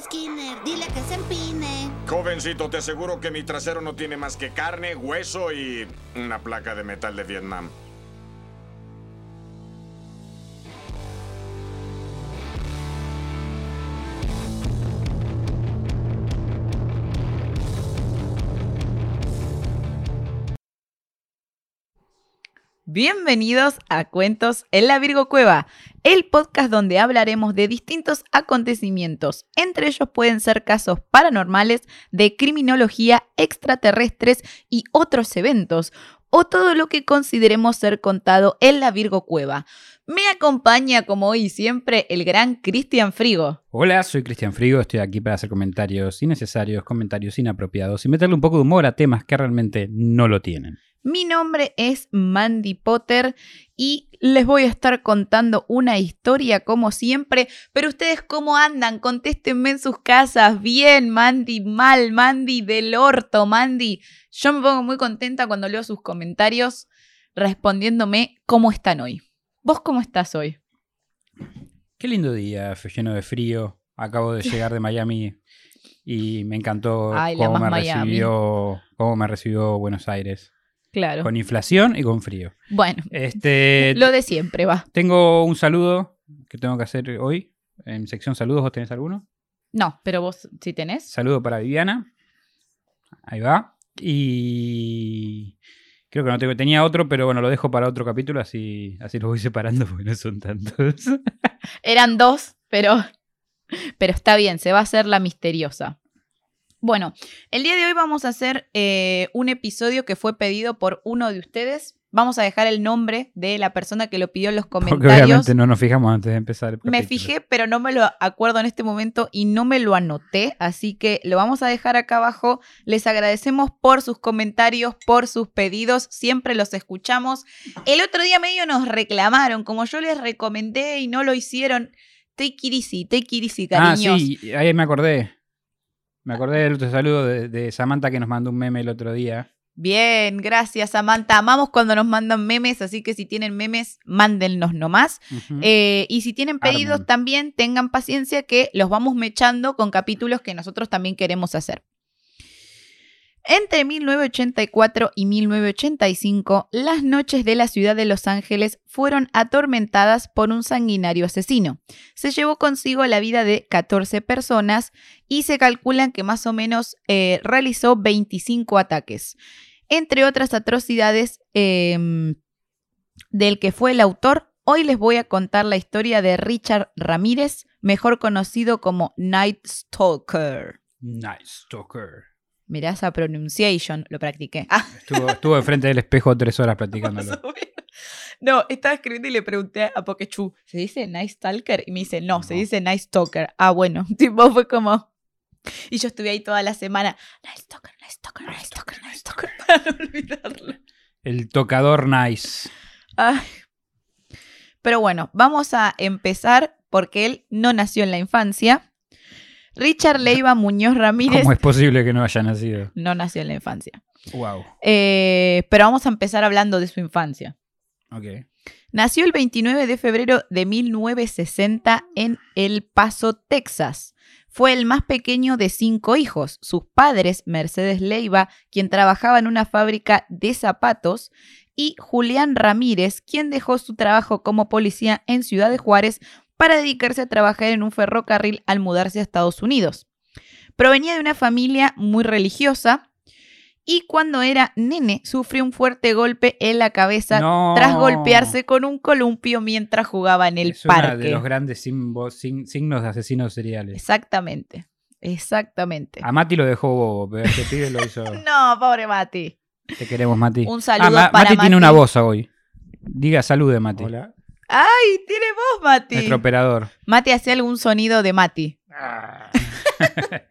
Skinner, dile que se empine. Jovencito, te aseguro que mi trasero no tiene más que carne, hueso y una placa de metal de Vietnam. Bienvenidos a Cuentos en la Virgo Cueva, el podcast donde hablaremos de distintos acontecimientos. Entre ellos pueden ser casos paranormales, de criminología, extraterrestres y otros eventos, o todo lo que consideremos ser contado en la Virgo Cueva. Me acompaña, como hoy y siempre, el gran Cristian Frigo. Hola, soy Cristian Frigo, estoy aquí para hacer comentarios innecesarios, comentarios inapropiados y meterle un poco de humor a temas que realmente no lo tienen. Mi nombre es Mandy Potter y les voy a estar contando una historia como siempre, pero ustedes cómo andan, contéstenme en sus casas, bien, Mandy, mal, Mandy, del orto, Mandy. Yo me pongo muy contenta cuando leo sus comentarios respondiéndome cómo están hoy. ¿Vos cómo estás hoy? Qué lindo día, fue lleno de frío. Acabo de llegar de Miami y me encantó Ay, cómo, me recibió, cómo me recibió Buenos Aires. Claro. Con inflación y con frío. Bueno, Este, lo de siempre va. Tengo un saludo que tengo que hacer hoy. En sección saludos, ¿vos tenés alguno? No, pero vos si tenés. Saludo para Viviana. Ahí va. Y creo que no tengo, tenía otro, pero bueno, lo dejo para otro capítulo, así, así los voy separando porque no son tantos. Eran dos, pero, pero está bien, se va a hacer la misteriosa. Bueno, el día de hoy vamos a hacer eh, un episodio que fue pedido por uno de ustedes. Vamos a dejar el nombre de la persona que lo pidió en los Porque comentarios. obviamente no nos fijamos antes de empezar el Me fijé, pero no me lo acuerdo en este momento y no me lo anoté, así que lo vamos a dejar acá abajo. Les agradecemos por sus comentarios, por sus pedidos, siempre los escuchamos. El otro día medio nos reclamaron, como yo les recomendé y no lo hicieron. Take it easy, take it easy, Ah, cariños. sí, ahí me acordé. Me acordé del otro saludo de, de Samantha que nos mandó un meme el otro día. Bien, gracias Samantha. Amamos cuando nos mandan memes, así que si tienen memes, mándennos nomás. Eh, y si tienen pedidos Armen. también, tengan paciencia que los vamos mechando con capítulos que nosotros también queremos hacer. Entre 1984 y 1985, las noches de la ciudad de Los Ángeles fueron atormentadas por un sanguinario asesino. Se llevó consigo la vida de 14 personas y se calculan que más o menos eh, realizó 25 ataques. Entre otras atrocidades em, del que fue el autor, hoy les voy a contar la historia de Richard Ramírez, mejor conocido como Night Stalker. Nice talker. Mirá esa pronunciation, lo practiqué. Ah, Estuvo, estuvo enfrente del espejo tres horas practicándolo. No, estaba escribiendo y le pregunté a Pokechu, ¿se dice Night Stalker? Y me dice, no, se dice Night Stalker. Ah, bueno, tipo fue como... Y yo estuve ahí toda la semana, Night Stalker, Night Stalker, Night Stalker, Night Stalker, para no olvidarlo. El tocador nice. Ay. Pero bueno, vamos a empezar porque él no nació en la infancia. Richard Leiva Muñoz Ramírez ¿Cómo es posible que no haya nacido? no nació en la infancia. Wow. Eh, pero vamos a empezar hablando de su infancia. Ok. Nació el 29 de febrero de 1960 en El Paso, Texas. Fue el más pequeño de cinco hijos. Sus padres, Mercedes Leiva, quien trabajaba en una fábrica de zapatos, y Julián Ramírez, quien dejó su trabajo como policía en Ciudad de Juárez para dedicarse a trabajar en un ferrocarril al mudarse a Estados Unidos. Provenía de una familia muy religiosa y cuando era nene sufrió un fuerte golpe en la cabeza No. tras golpearse con un columpio mientras jugaba en el es parque. de los grandes simbo- sin- signos de asesinos seriales. Exactamente, exactamente. A Mati lo dejó bobo, pero este pibe lo hizo. No, pobre Mati. Te queremos, Mati. Un saludo Ah, Ma- para Mati tiene Mati. una voz hoy. Diga salude, Mati. Hola. ¡Ay, tiene voz, Mati! Nuestro operador. Mati hace algún sonido de Mati. Ah.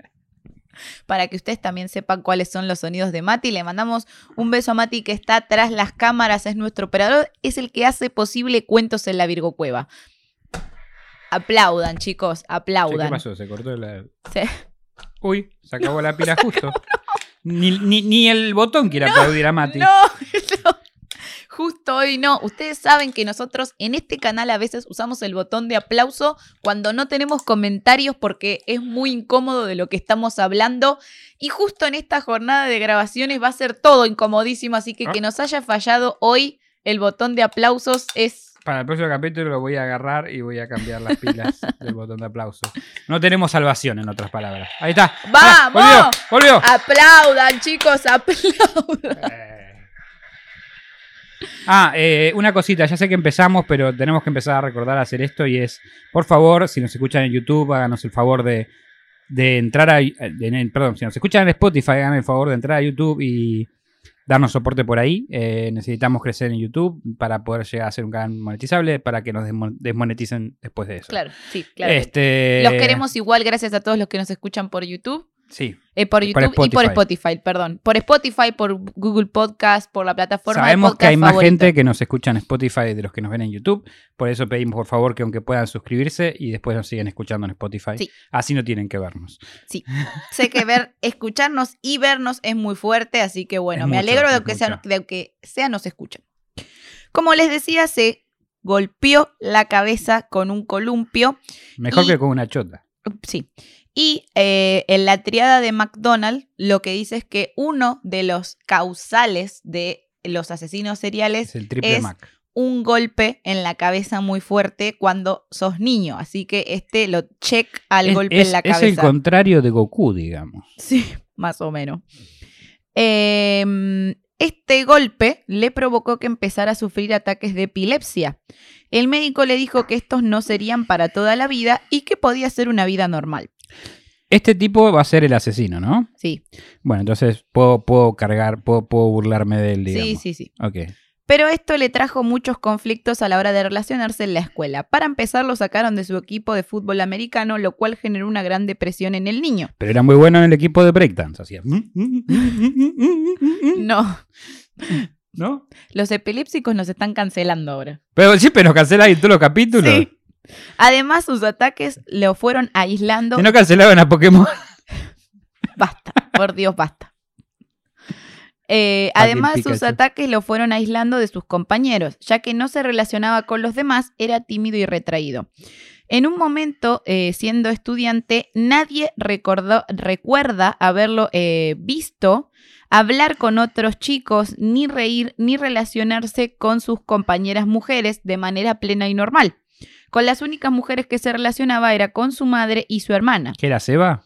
Para que ustedes también sepan cuáles son los sonidos de Mati. Le mandamos un beso a Mati que está tras las cámaras, es nuestro operador, es el que hace posible cuentos en la Virgo Cueva. Aplaudan, chicos, Che, ¿Qué aplaudan. pasó? Se cortó la. Sí. Uy, se acabó la pila justo. Ni, ni- ni el botón quiere aplaudir a Mati. No, no. Justo hoy no. Ustedes saben que nosotros en este canal a veces usamos el botón de aplauso cuando no tenemos comentarios porque es muy incómodo de lo que estamos hablando. Y justo en esta jornada de grabaciones va a ser todo incomodísimo, así que Ah. que nos haya fallado hoy el botón de aplausos es... Para el próximo capítulo lo voy a agarrar y voy a cambiar las pilas del botón de aplauso. No tenemos salvación, en otras palabras. Ahí está. Ah, ¡Vamos! ¡Volvió! ¡Volvió! Aplaudan, chicos, aplaudan. Eh. Ah, eh, una cosita, ya sé que empezamos, pero tenemos que empezar a recordar a hacer esto y es, por favor, si nos escuchan en YouTube, háganos el favor de, de entrar a... de- perdón, si nos escuchan en Spotify, hagan el favor de entrar a YouTube y darnos soporte por ahí. Eh, necesitamos crecer en YouTube para poder llegar a ser un canal monetizable, para que nos desmo- desmoneticen después de eso. Claro, sí, claro. Este, Los queremos igual, gracias a todos los que nos escuchan por YouTube. Sí. Eh, por YouTube y por Spotify. Perdón. Por Spotify, por Google Podcast, por la plataforma Sabemos de que hay más gente que nos escucha en Spotify de los que nos ven en YouTube. Por eso pedimos, por favor, que aunque puedan suscribirse y después nos siguen escuchando en Spotify. Sí. Así no tienen que vernos. Sé que ver, escucharnos y vernos es muy fuerte, así que bueno, Es me mucho, alegro de que, sea, de que sea nos escuchen. Como les decía, se golpeó la cabeza con un columpio. Mejor Y- que con una chota. Sí. Y eh, en la triada de McDonald lo que dice es que uno de los causales de los asesinos seriales Es el triple es Mac. un golpe en la cabeza muy fuerte cuando sos niño. Así que este lo check al Es- golpe es, en la es cabeza. el contrario de Goku, digamos. Sí, más o menos. Em, este golpe le provocó que empezara a sufrir ataques de epilepsia. El médico le dijo que estos no serían para toda la vida y que podía ser una vida normal. Este tipo va a ser el asesino, ¿no? Sí, Bueno, entonces puedo, puedo cargar, puedo, puedo burlarme de él, digamos. sí, sí, sí. Ok. Pero esto le trajo muchos conflictos a la hora de relacionarse en la escuela. Para empezar, lo sacaron de su equipo de fútbol americano, lo cual generó una gran depresión en el niño. Pero era muy bueno en el equipo de breakdance. Hacía. No, ¿No? los epilépticos nos están cancelando ahora. Pero siempre nos cancelan en todos los capítulos. Sí. Además, sus ataques lo fueron aislando. Si no cancelaban a Pokémon. Basta, por Dios, basta. Eh, además, sus ataques lo fueron aislando de sus compañeros, ya que no se relacionaba con los demás, era tímido y retraído. En un momento, eh, siendo estudiante, nadie recordó, recuerda haberlo eh, visto hablar con otros chicos, ni reír, ni relacionarse con sus compañeras mujeres de manera plena y normal. Con las únicas mujeres que se relacionaba era con su madre y su hermana. ¿Qué era Seba?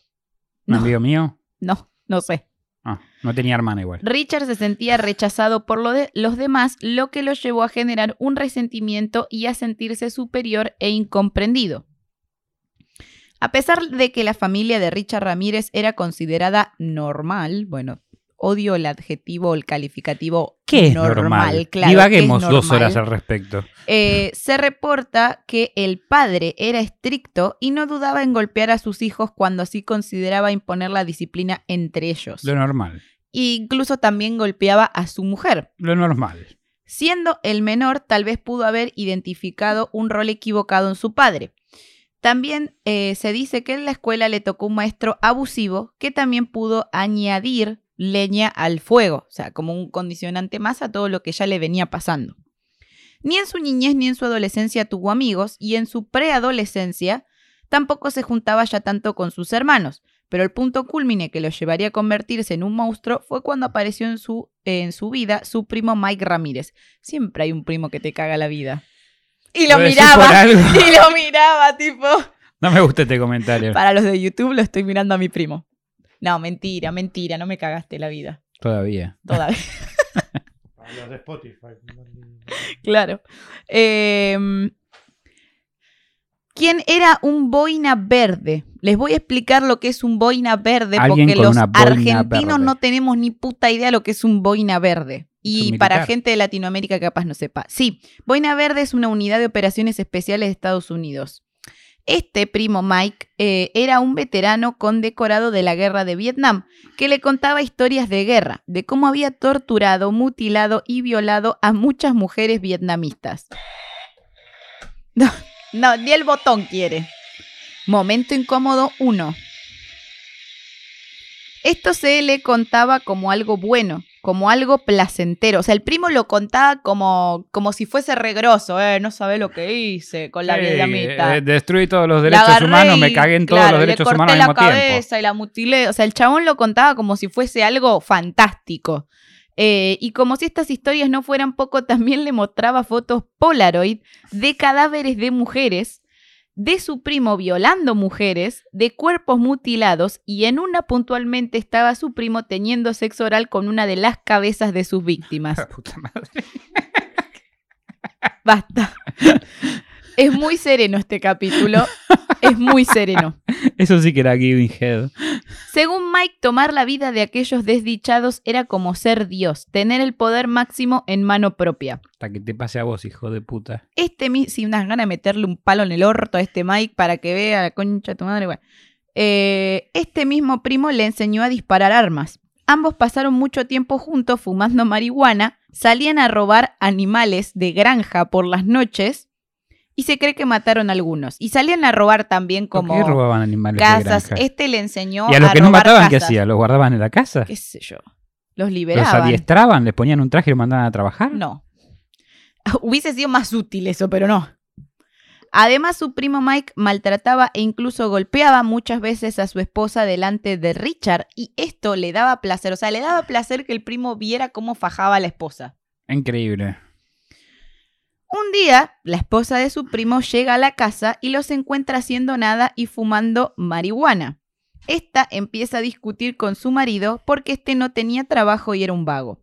¿Un No. amigo mío? No, no sé. Ah, no tenía hermana igual. Richard se sentía rechazado por lo de los demás, lo que lo llevó a generar un resentimiento y a sentirse superior e incomprendido. A pesar de que la familia de Richard Ramírez era considerada normal, bueno, odio el adjetivo o el calificativo ¿Qué es normal? claro, Divaguemos ¿qué es dos normal? horas al respecto. Eh, se reporta que el padre era estricto y no dudaba en golpear a sus hijos cuando así consideraba imponer la disciplina entre ellos. Lo normal. E incluso también golpeaba a su mujer. Lo normal. Siendo el menor, tal vez pudo haber identificado un rol equivocado en su padre. También eh, se dice que en la escuela le tocó un maestro abusivo que también pudo añadir leña al fuego, o sea, como un condicionante más a todo lo que ya le venía pasando. Ni en su niñez ni en su adolescencia tuvo amigos y en su preadolescencia tampoco se juntaba ya tanto con sus hermanos, pero el punto culmine que lo llevaría a convertirse en un monstruo fue cuando apareció en su, en su vida su primo Mike Ramírez. Siempre hay un primo que te caga la vida. Y lo Lo miraba, y lo miraba, tipo. No me gusta este comentario. Para los de YouTube lo estoy mirando a mi primo. No, mentira, mentira, no me cagaste la vida. Todavía. Todavía. Para los de Spotify. Claro. Eh, ¿Quién era un boina verde? Les voy a explicar lo que es un boina verde porque los argentinos verde. no tenemos ni puta idea lo que es un boina verde. Y para gente de Latinoamérica capaz no sepa. Sí, boina verde es una unidad de operaciones especiales de Estados Unidos. Este primo Mike eh, era un veterano condecorado de la guerra de Vietnam que le contaba historias de guerra, de cómo había torturado, mutilado y violado a muchas mujeres vietnamistas. No, no, ni el botón quiere. Momento incómodo 1. Esto se le contaba como algo bueno, como algo placentero. O sea, el primo lo contaba como, como si fuese regroso, eh, no sabe lo que hice con la vietnamita. eh, destruí todos los derechos humanos, me cagué en todos claro, los le derechos corté humanos al la mismo tiempo. cabeza y la mutilé. O sea, el chabón lo contaba como si fuese algo fantástico. Eh, y como si estas historias no fueran poco, también le mostraba fotos Polaroid de cadáveres de mujeres, de su primo violando mujeres, de cuerpos mutilados, y en una puntualmente estaba su primo teniendo sexo oral con una de las cabezas de sus víctimas. Puta madre. Basta. Es muy sereno este capítulo. Es muy sereno. Eso sí que era Giving Head. Según Mike, tomar la vida de aquellos desdichados era como ser Dios, tener el poder máximo en mano propia. Hasta que te pase a vos, hijo de puta. Este, mi- si unas ganas de meterle un palo en el orto a este Mike para que vea la concha de tu madre, bueno. Eh, este mismo primo le enseñó a disparar armas. Ambos pasaron mucho tiempo juntos fumando marihuana, salían a robar animales de granja por las noches y se cree que mataron a algunos. Y salían a robar también ¿Por como qué robaban animales casas. Este le enseñó y a los que no mataban, ¿qué hacían? ¿Los guardaban en la casa? qué sé yo, los ¿Los liberaban. adiestraban? ¿Les ponían un traje y los mandaban a trabajar? No. Hubiese sido más útil eso, pero no. Además, su primo Mike maltrataba e incluso golpeaba muchas veces a su esposa delante de Richard y esto le daba placer, o sea, le daba placer que el primo viera cómo fajaba a la esposa. Increíble. Un día, la esposa de su primo llega a la casa y los encuentra haciendo nada y fumando marihuana. Esta empieza a discutir con su marido porque este no tenía trabajo y era un vago.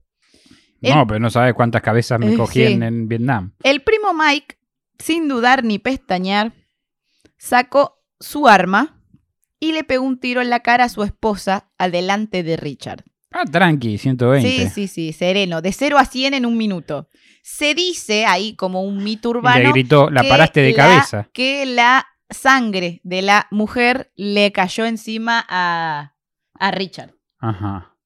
El- No, pero no sabes cuántas cabezas me Eh, cogían sí. en Vietnam. El primo Mike, sin dudar ni pestañear, sacó su arma y le pegó un tiro en la cara a su esposa adelante de Richard. Ah, tranqui, 120. Sí, sí, sí, sereno, de 0 a 100 en un minuto. Se dice ahí como un mito Y le urbano gritó, la paraste de la- cabeza. que la sangre de la mujer le cayó encima a, a Richard. Ajá.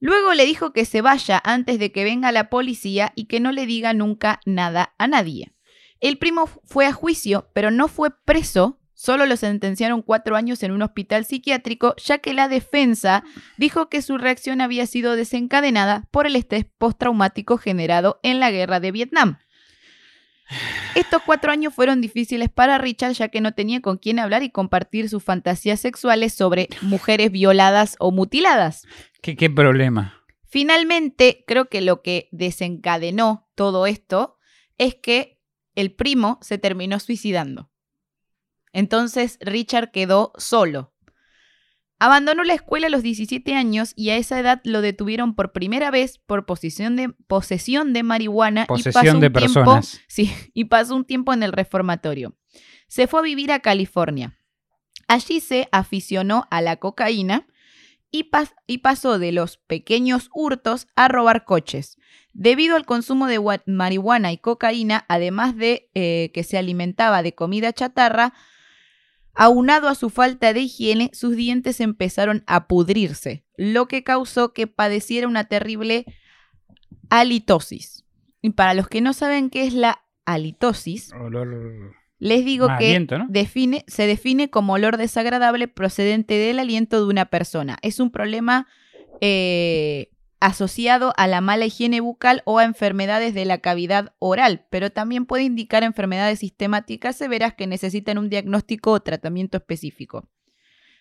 Luego le dijo que se vaya antes de que venga la policía y que no le diga nunca nada a nadie. El primo fue a juicio, pero no fue preso, solo lo sentenciaron cuatro años en un hospital psiquiátrico, ya que la defensa dijo que su reacción había sido desencadenada por el estrés postraumático generado en la guerra de Vietnam. Estos cuatro años fueron difíciles para Richard ya que no tenía con quién hablar y compartir sus fantasías sexuales sobre mujeres violadas o mutiladas. ¿Qué, qué problema? Finalmente, creo que lo que desencadenó todo esto es que el primo se terminó suicidando. Entonces Richard quedó solo. Abandonó la escuela a los 17 años y a esa edad lo detuvieron por primera vez por posesión de, posesión de marihuana y pasó Posesión un de tiempo- personas. sí, y pasó un tiempo en el reformatorio. Se fue a vivir a California. Allí se aficionó a la cocaína y, pas- y pasó de los pequeños hurtos a robar coches. Debido al consumo de marihuana y cocaína, además de eh, que se alimentaba de comida chatarra, aunado a su falta de higiene, sus dientes empezaron a pudrirse, lo que causó que padeciera una terrible halitosis. Y para los que no saben qué es la halitosis, Olor... les digo que aliento, ¿no? define, se define como olor desagradable procedente del aliento de una persona. Es un problema eh, asociado a la mala higiene bucal o a enfermedades de la cavidad oral, pero también puede indicar enfermedades sistemáticas severas que necesitan un diagnóstico o tratamiento específico.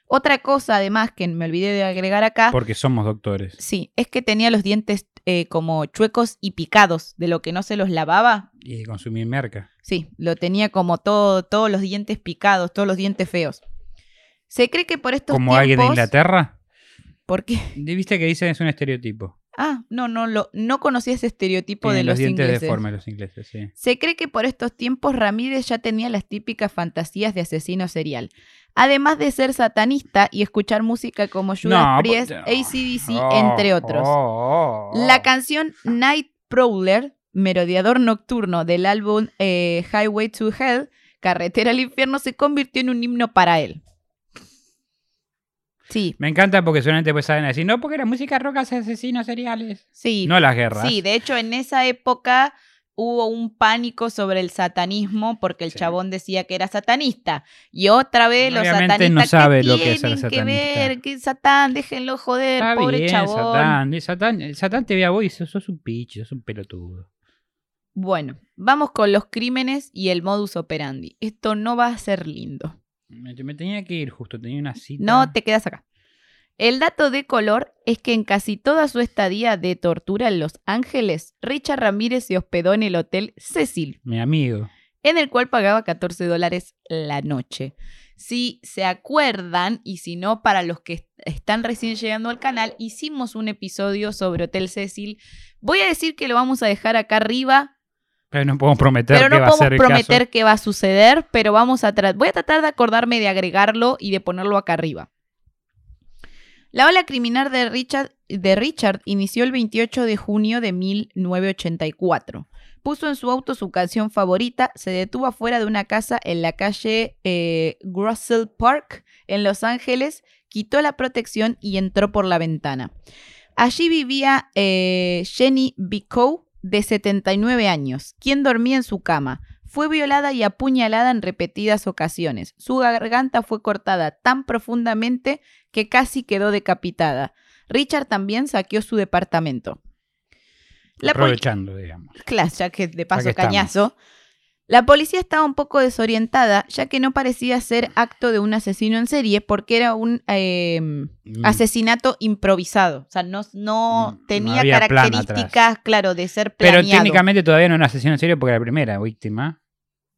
Otra cosa, además, que me olvidé de agregar acá, Porque somos doctores. sí, es que tenía los dientes eh, como chuecos y picados, de lo que no se los lavaba. Y consumir merca. Sí, lo tenía como todo, todos los dientes picados, todos los dientes feos. Se cree que por estos Como alguien de Inglaterra. ¿Por qué? Viste que dicen es un estereotipo. Ah, no, no, lo, no conocía ese estereotipo Tienen de los los, dientes ingleses. deformes los ingleses, sí. Se cree que por estos tiempos Ramírez ya tenía las típicas fantasías de asesino serial. Además de ser satanista y escuchar música como Judas No, Priest, pues, ACDC, oh, entre otros. oh, oh. La canción Night Prowler, merodeador nocturno del álbum eh, Highway to Hell, Carretera al Infierno, se convirtió en un himno para él. Sí, Me encanta porque solamente pues saben decir, no, porque la música rock hace asesinos seriales. sí. No las guerras. Sí, de hecho en esa época hubo un pánico sobre el satanismo porque el Sí. chabón decía que era satanista. Y otra vez los satanistas no sabe ¿qué lo que es ser que ver, que Satán, déjenlo joder, Está pobre bien, chabón. Satán. Satán. Satán te ve a vos y sos, sos un pichi, sos un pelotudo. Bueno, vamos con los crímenes y el modus operandi. Esto no va a ser lindo. Me, tenía que ir justo, tenía una cita. No te quedas acá. El dato de color es que en casi toda su estadía de tortura en Los Ángeles, Richard Ramírez se hospedó en el hotel Cecil, Mi amigo. en el cual pagaba 14 dólares la noche. Si se acuerdan, y si no, para los que est- están recién llegando al canal, hicimos un episodio sobre Hotel Cecil. Voy a decir que lo vamos a dejar acá arriba, Pero no podemos prometer pero que no va a ser prometer caso. que va a suceder, pero vamos a tratar. Voy a tratar de acordarme de agregarlo y de ponerlo acá arriba. La ola criminal de Richard, de Richard inició el 28 de junio de 1984. Puso en su auto su canción favorita, se detuvo afuera de una casa en la calle eh, Grussel Park, en Los Ángeles, quitó la protección y entró por la ventana. Allí vivía eh, Jenny Bicow, de 79 años, quien dormía en su cama. Fue violada y apuñalada en repetidas ocasiones. Su garganta fue cortada tan profundamente que casi quedó decapitada. Richard también saqueó su departamento. La Aprovechando, digamos. Claro, ya que de paso estamos. La policía estaba un poco desorientada, ya que no parecía ser acto de un asesino en serie, porque era un eh, Mm. asesinato improvisado. O sea, no, no Mm, no tenía características, claro, de ser Pero planeado. técnicamente todavía no era un asesino en serio porque la primera víctima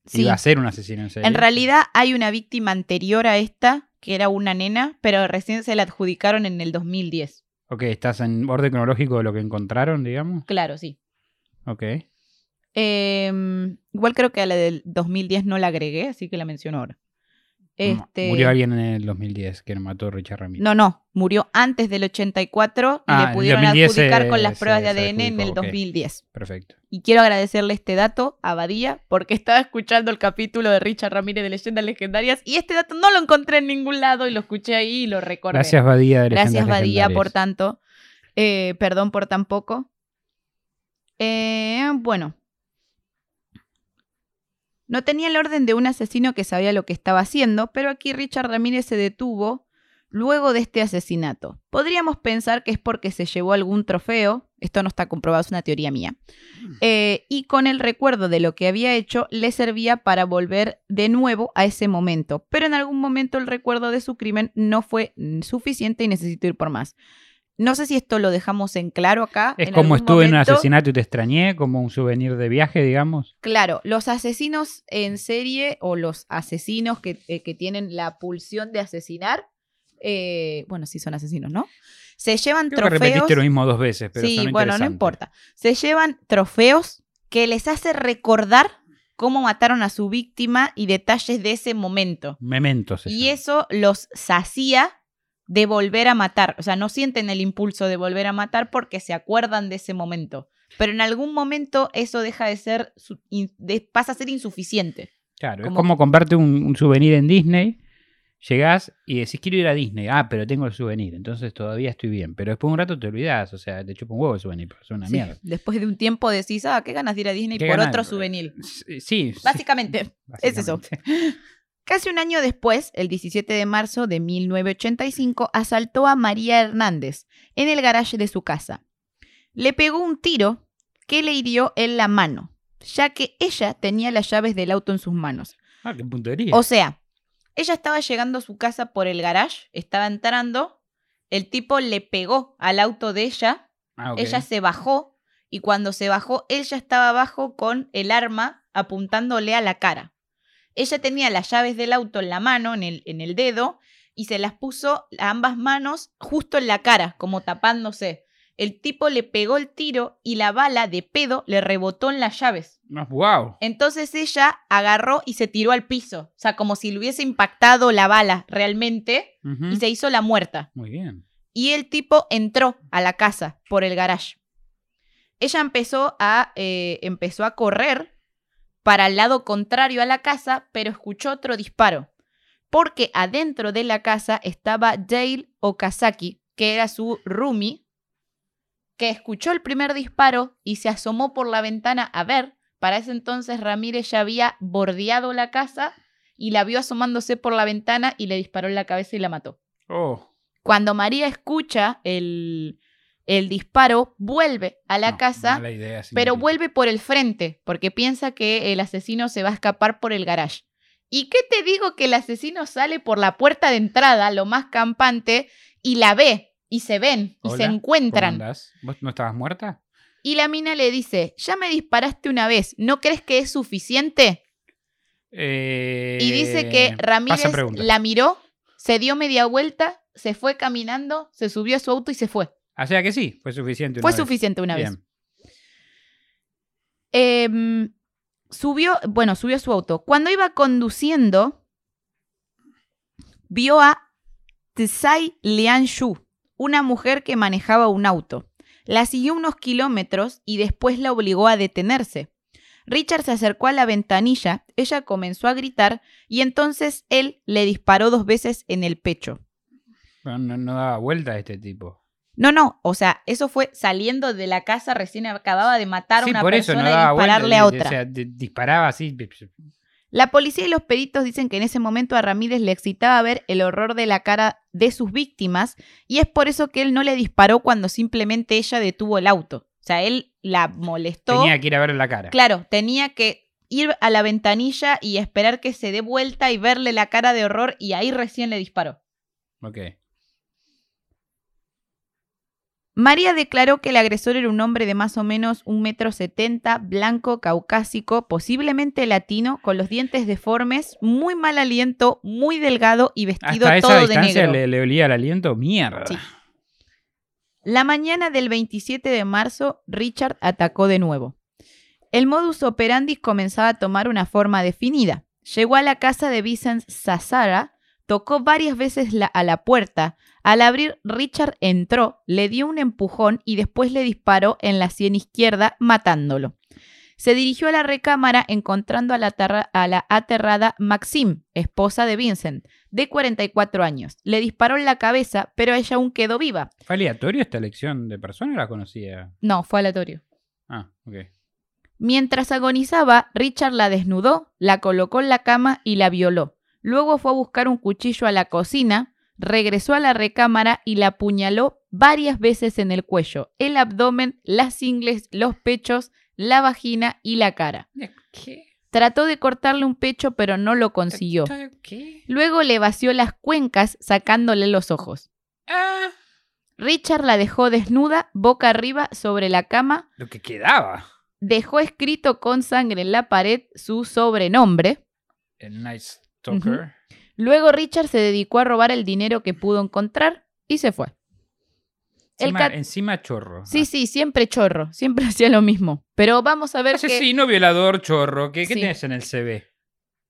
Sí. iba a ser un asesino en serio. En realidad hay una víctima anterior a esta, que era una nena, pero recién se la adjudicaron en el 2010. Ok, estás en orden cronológico de lo que encontraron, digamos. Claro, sí. Ok. Eh, igual creo que a la del 2010 no la agregué, así que la menciono ahora. Este, Murió alguien en el 2010 que mató a Richard Ramírez. No, no, murió antes del 84 y Ah, le pudieron 2010 adjudicar con las se- pruebas de ADN en el adjudicó, ok. 2010. Perfecto. Y quiero agradecerle este dato a Badía porque estaba escuchando el capítulo de Richard Ramírez de Leyendas Legendarias y este dato no lo encontré en ningún lado y lo escuché ahí y lo recordé. Gracias, Badía. de Gracias, Badía, por tanto. Eh, perdón por tan poco. Eh, bueno. No tenía el orden de un asesino que sabía lo que estaba haciendo, pero aquí Richard Ramírez se detuvo luego de este asesinato. Podríamos pensar que es porque se llevó algún trofeo, esto no está comprobado, es una teoría mía, eh, y con el recuerdo de lo que había hecho le servía para volver de nuevo a ese momento, pero en algún momento el recuerdo de su crimen no fue mm, suficiente y necesitó ir por más. No sé si esto lo dejamos en claro acá. Es en como estuve en un asesinato y te extrañé, como un souvenir de viaje, digamos. Claro, los asesinos en serie o los asesinos que, eh, que tienen la pulsión de asesinar, eh, bueno, sí son asesinos, ¿no? Se llevan Creo que trofeos. repetiste lo mismo dos veces, pero sí, bueno, no importa. Se llevan trofeos que les hace recordar cómo mataron a su víctima y detalles de ese momento. Mementos. Y eso los sacía de volver a matar. O sea, no sienten el impulso de volver a matar porque se acuerdan de ese momento. Pero en algún momento eso deja de ser, de- pasa a ser insuficiente. Claro, como- es como comprarte un, un souvenir en Disney. Llegás y decís, quiero ir a Disney. Ah, pero tengo el souvenir, entonces todavía estoy bien. Pero después de un rato te olvidás, o sea, te chupa un huevo el souvenir, pero es una Sí, mierda. Después de un tiempo decís, ah, qué ganas de ir a Disney ¿Qué por ganas? otro souvenir. Sí, sí, Básicamente, es eso. Casi un año después, el 17 de marzo de 1985, asaltó a María Hernández en el garaje de su casa. Le pegó un tiro que le hirió en la mano, ya que ella tenía las llaves del auto en sus manos. Ah, qué puntería. O sea, ella estaba llegando a su casa por el garage, estaba entrando, el tipo le pegó al auto de ella, Ah, ella se bajó y cuando se bajó, él ya estaba abajo con el arma apuntándole a la cara. Ella tenía las llaves del auto en la mano, en el, en el dedo, y se las puso a ambas manos justo en la cara, como tapándose. El tipo le pegó el tiro y la bala de pedo le rebotó en las llaves. Ah, wow. Entonces ella agarró y se tiró al piso. O sea, como si le hubiese impactado la bala realmente y se hizo la muerta. Muy bien. Y el tipo entró a la casa por el garage. Ella empezó a, eh, empezó a correr para el lado contrario a la casa, pero escuchó otro disparo. Porque adentro de la casa estaba Dale Okazaki, que era su roomie, que escuchó el primer disparo y se asomó por la ventana a ver, Para ese entonces Ramírez ya había bordeado la casa y la vio asomándose por la ventana y le disparó en la cabeza y la mató. Oh. Cuando María escucha el, el disparo, vuelve a la no, casa, idea, pero vuelve por el frente, porque piensa que el asesino se va a escapar por el garage. ¿Y qué te digo que el asesino sale por la puerta de entrada, lo más campante, y la ve, y se ven, y se Hola, ¿Cómo encuentran? andás? ¿Vos no estabas muerta? Y la mina le dice, ya me disparaste una vez, ¿no crees que es suficiente? Eh, Y dice que pasan Ramírez la miró, se dio media vuelta, se fue caminando, se subió a su auto y se fue. O sea que sí, fue suficiente. Fue una vez. suficiente una vez. Em, subió, bueno, subió a su auto. Cuando iba conduciendo, vio a Tsai Lianshu, una mujer que manejaba un auto. La siguió unos kilómetros y después la obligó a detenerse. Richard se acercó a la ventanilla, ella comenzó a gritar y entonces él le disparó dos veces en el pecho. No daba vuelta este tipo. No, no, o sea, eso fue saliendo de la casa, recién acababa de matar a sí, una por eso persona no y vuelta. dispararle a O otra. sea, di- disparaba así. La policía y los peritos dicen que en ese momento a Ramírez le excitaba ver el horror de la cara de sus víctimas y es por eso que él no le disparó cuando simplemente ella detuvo el auto. O sea, él la molestó. Tenía que ir a ver la cara. Claro, tenía que ir a la ventanilla y esperar que se dé vuelta y verle la cara de horror y ahí recién le disparó. Ok. María declaró que el agresor era un hombre de más o menos un metro setenta, blanco, caucásico, posiblemente latino, con los dientes deformes, muy mal aliento, muy delgado y vestido Hasta esa todo de negro. le, le olía el aliento. Mierda. Sí. La mañana del 27 de marzo, Richard atacó de nuevo. El modus operandi comenzaba a tomar una forma definida. Llegó a la casa de Vicent Sassara, tocó varias veces la- a la puerta. Al abrir, Richard entró, le dio un empujón y después le disparó en la sien izquierda, matándolo. Se dirigió a la recámara encontrando a la, a la aterrada Maxime, esposa de Vincent, de 44 años. Le disparó en la cabeza, pero ella aún quedó viva. ¿Fue aleatorio esta elección de persona o la conocía? No, fue aleatorio. Ah, ok. Mientras agonizaba, Richard la desnudó, la colocó en la cama y la violó. Luego fue a buscar un cuchillo a la cocina, regresó a la recámara y la apuñaló varias veces en el cuello, el abdomen, las ingles, los pechos, la vagina y la cara. ¿Qué? Trató de cortarle un pecho, pero no lo consiguió. ¿Qué? Luego le vació las cuencas sacándole los ojos. Ah, Richard la dejó desnuda, boca arriba, sobre la cama, lo que quedaba. dejó escrito con sangre en la pared su sobrenombre. Luego Richard se dedicó a robar el dinero que pudo encontrar y se fue. Encima, encima chorro. Sí, sí, siempre chorro, siempre hacía lo mismo. Pero vamos a ver que Asesino, violador, chorro. ¿Qué, qué tienes en el CV?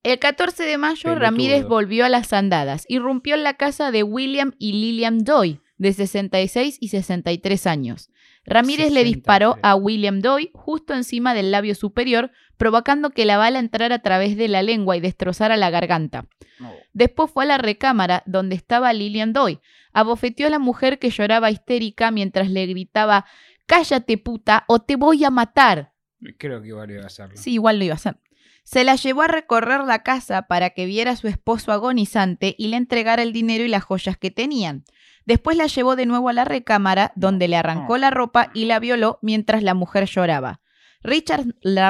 el 14 de mayo Pelotudo. Ramírez volvió a las andadas, irrumpió en la casa de William y Lillian Doy, de 66 y 63 años. Ramírez le 63. disparó a William Doy justo encima del labio superior, provocando que la bala entrara a través de la lengua y destrozara la garganta. Después fue a la recámara donde estaba Lillian Doy. Abofeteó a la mujer que lloraba histérica mientras le gritaba Cállate puta o te voy a matar. Creo que igual iba a hacerlo. Sí, igual lo iba a hacer. Se la llevó a recorrer la casa para que viera a su esposo agonizante y le entregara el dinero y las joyas que tenían. Después la llevó de nuevo a la recámara, donde le arrancó la ropa y la violó mientras la mujer lloraba. Richard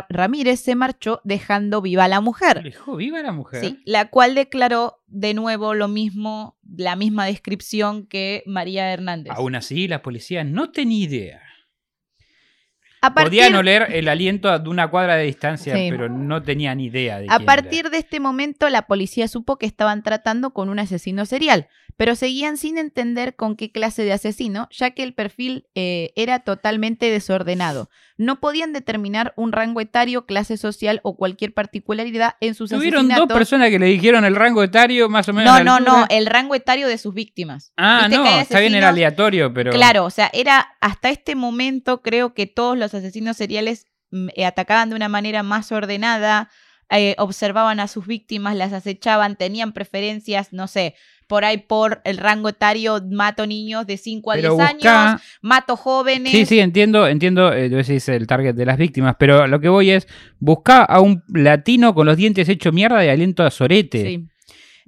Ramírez se marchó dejando viva a la ¿Le mujer. dejó viva la mujer? Sí, la cual declaró de nuevo lo mismo, la misma descripción que María Hernández. Aún así, la policía no tenía idea. Partir, Podían oler el aliento de una cuadra de distancia, Sí. pero no tenían idea de a quién era. partir de este momento, la policía supo que estaban tratando con un asesino serial, pero seguían sin entender con qué clase de asesino, ya que el perfil eh, era totalmente desordenado. No podían determinar un rango etario, clase social o cualquier particularidad en sus Tuvieron dos personas que le dijeron el rango etario más o menos. No, no, altura. no, el rango etario de sus víctimas. Ah, no, está bien, era aleatorio, pero. Claro, o sea, era hasta este momento creo que todos los asesinos seriales mm, eh, atacaban de una manera más ordenada, eh, observaban a sus víctimas, las acechaban, tenían preferencias, no sé, por ahí por el rango etario mato niños de 5 a Pero 10 buscá- años, mato jóvenes. Sí, sí, entiendo, entiendo, eh, ese es el target de las víctimas, pero lo que voy es, busca a un latino con los dientes hecho mierda y aliento a sorete. Sí.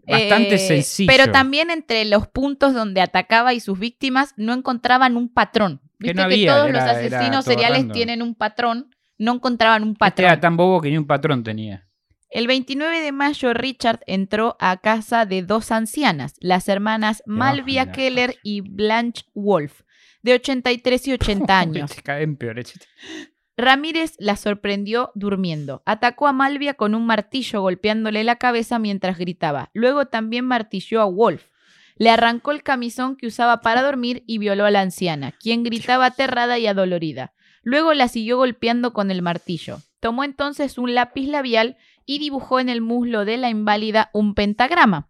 Bastante Eh, sencillo. Pero también entre los puntos donde atacaba y sus víctimas no encontraban un patrón. Que Viste que todos era- los asesinos seriales random. tienen un patrón, no encontraban un Este patrón. era tan bobo que ni un patrón tenía. El 29 de mayo, Richard entró a casa de dos ancianas, las hermanas Malvia. Keller y Blanche Wolf, de 83 y 80 años. Echate. Ramírez la sorprendió durmiendo. Atacó a Malvia con un martillo golpeándole la cabeza mientras gritaba. Luego también martilló a Wolf. Le arrancó el camisón que usaba para dormir y violó a la anciana, quien gritaba aterrada y adolorida. Luego la siguió golpeando con el martillo. Tomó entonces un lápiz labial y dibujó en el muslo de la inválida un pentagrama,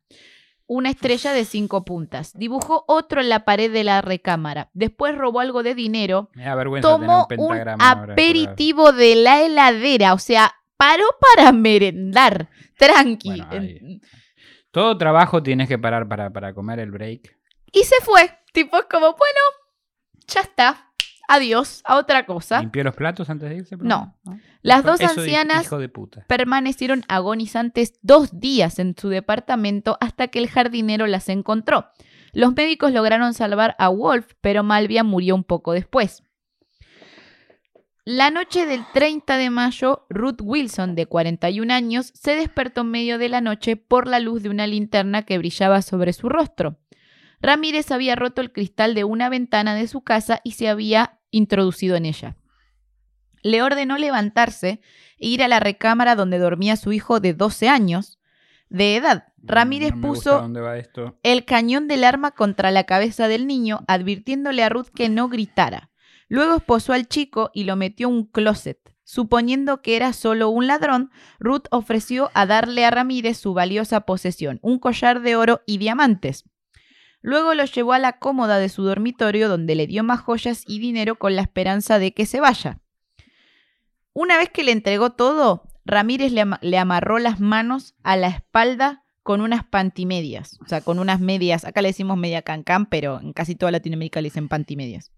una estrella de cinco puntas. Dibujó otro en la pared de la recámara. Después robó algo de dinero Me da vergüenza tomó tener un un pentagrama. ahora, aperitivo de la heladera, o sea, paró para merendar, tranqui. Bueno. Todo trabajo tienes que parar para, para comer el break. Y se fue, tipo como, bueno, ya está, adiós, a otra cosa. ¿Limpió los platos antes de irse? No. Las dos Eso ancianas de permanecieron agonizantes dos días en su departamento hasta que el jardinero las encontró. Los médicos lograron salvar a Wolf, pero Malvia murió un poco después. La noche del 30 de mayo, Ruth Wilson, de 41 años, se despertó en medio de la noche por la luz de una linterna que brillaba sobre su rostro. Ramírez había roto el cristal de una ventana de su casa y se había introducido en ella. Le ordenó levantarse e ir a la recámara donde dormía su hijo de 12 años de edad. Ramírez No me gusta puso el cañón del arma contra la cabeza del niño, advirtiéndole a Ruth que no gritara. Luego esposó al chico y lo metió en un closet. Suponiendo que era solo un ladrón, Ruth ofreció a darle a Ramírez su valiosa posesión, un collar de oro y diamantes. Luego lo llevó a la cómoda de su dormitorio donde le dio más joyas y dinero con la esperanza de que se vaya. Una vez que le entregó todo, Ramírez le, ama- le amarró las manos a la espalda con unas pantimedias, o sea, con unas medias, acá le decimos media cancán, pero en casi toda Latinoamérica le dicen pantimedias.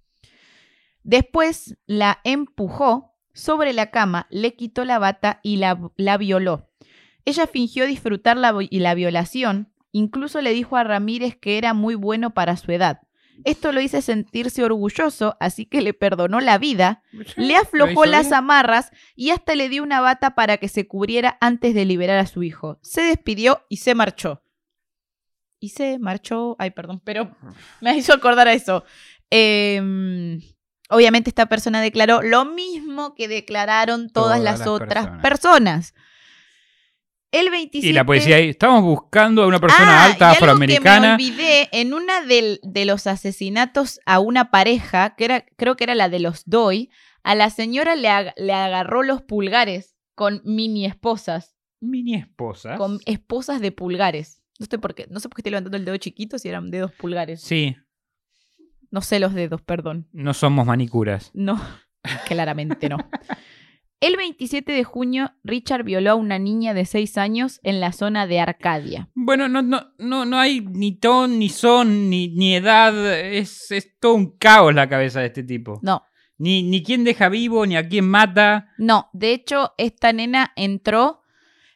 Después la empujó sobre la cama, le quitó la bata y la, la violó. Ella fingió disfrutar la, la violación, incluso le dijo a Ramírez que era muy bueno para su edad. Esto lo hizo sentirse orgulloso, así que le perdonó la vida, le aflojó las amarras y hasta le dio una bata para que se cubriera antes de liberar a su hijo. Se despidió y se marchó. Y se marchó, ay, perdón, pero me hizo acordar a eso. Em, obviamente esta persona declaró lo mismo que declararon todas, Todas las, las otras personas. personas. El 27... Y la policía ahí, estamos buscando a una persona Ah, alta afroamericana. Que me olvidé, en una de los asesinatos a una pareja, que era, creo que era la de los Doy, a la señora le, ag- le agarró los pulgares con mini esposas, Mini esposa. con esposas de pulgares. No sé por qué, no sé por qué estoy levantando el dedo chiquito si eran dedos pulgares. Sí, No sé los dedos, perdón. no somos manicuras. No, claramente no. El 27 de junio, Richard violó a una niña de 6 años en la zona de Arcadia. Bueno, no, no, no, no hay ni ton, ni son, ni, ni edad. Es, es todo un caos la cabeza de este tipo. No, Ni, ni quién deja vivo, ni a quién mata. No, de hecho, esta nena entró.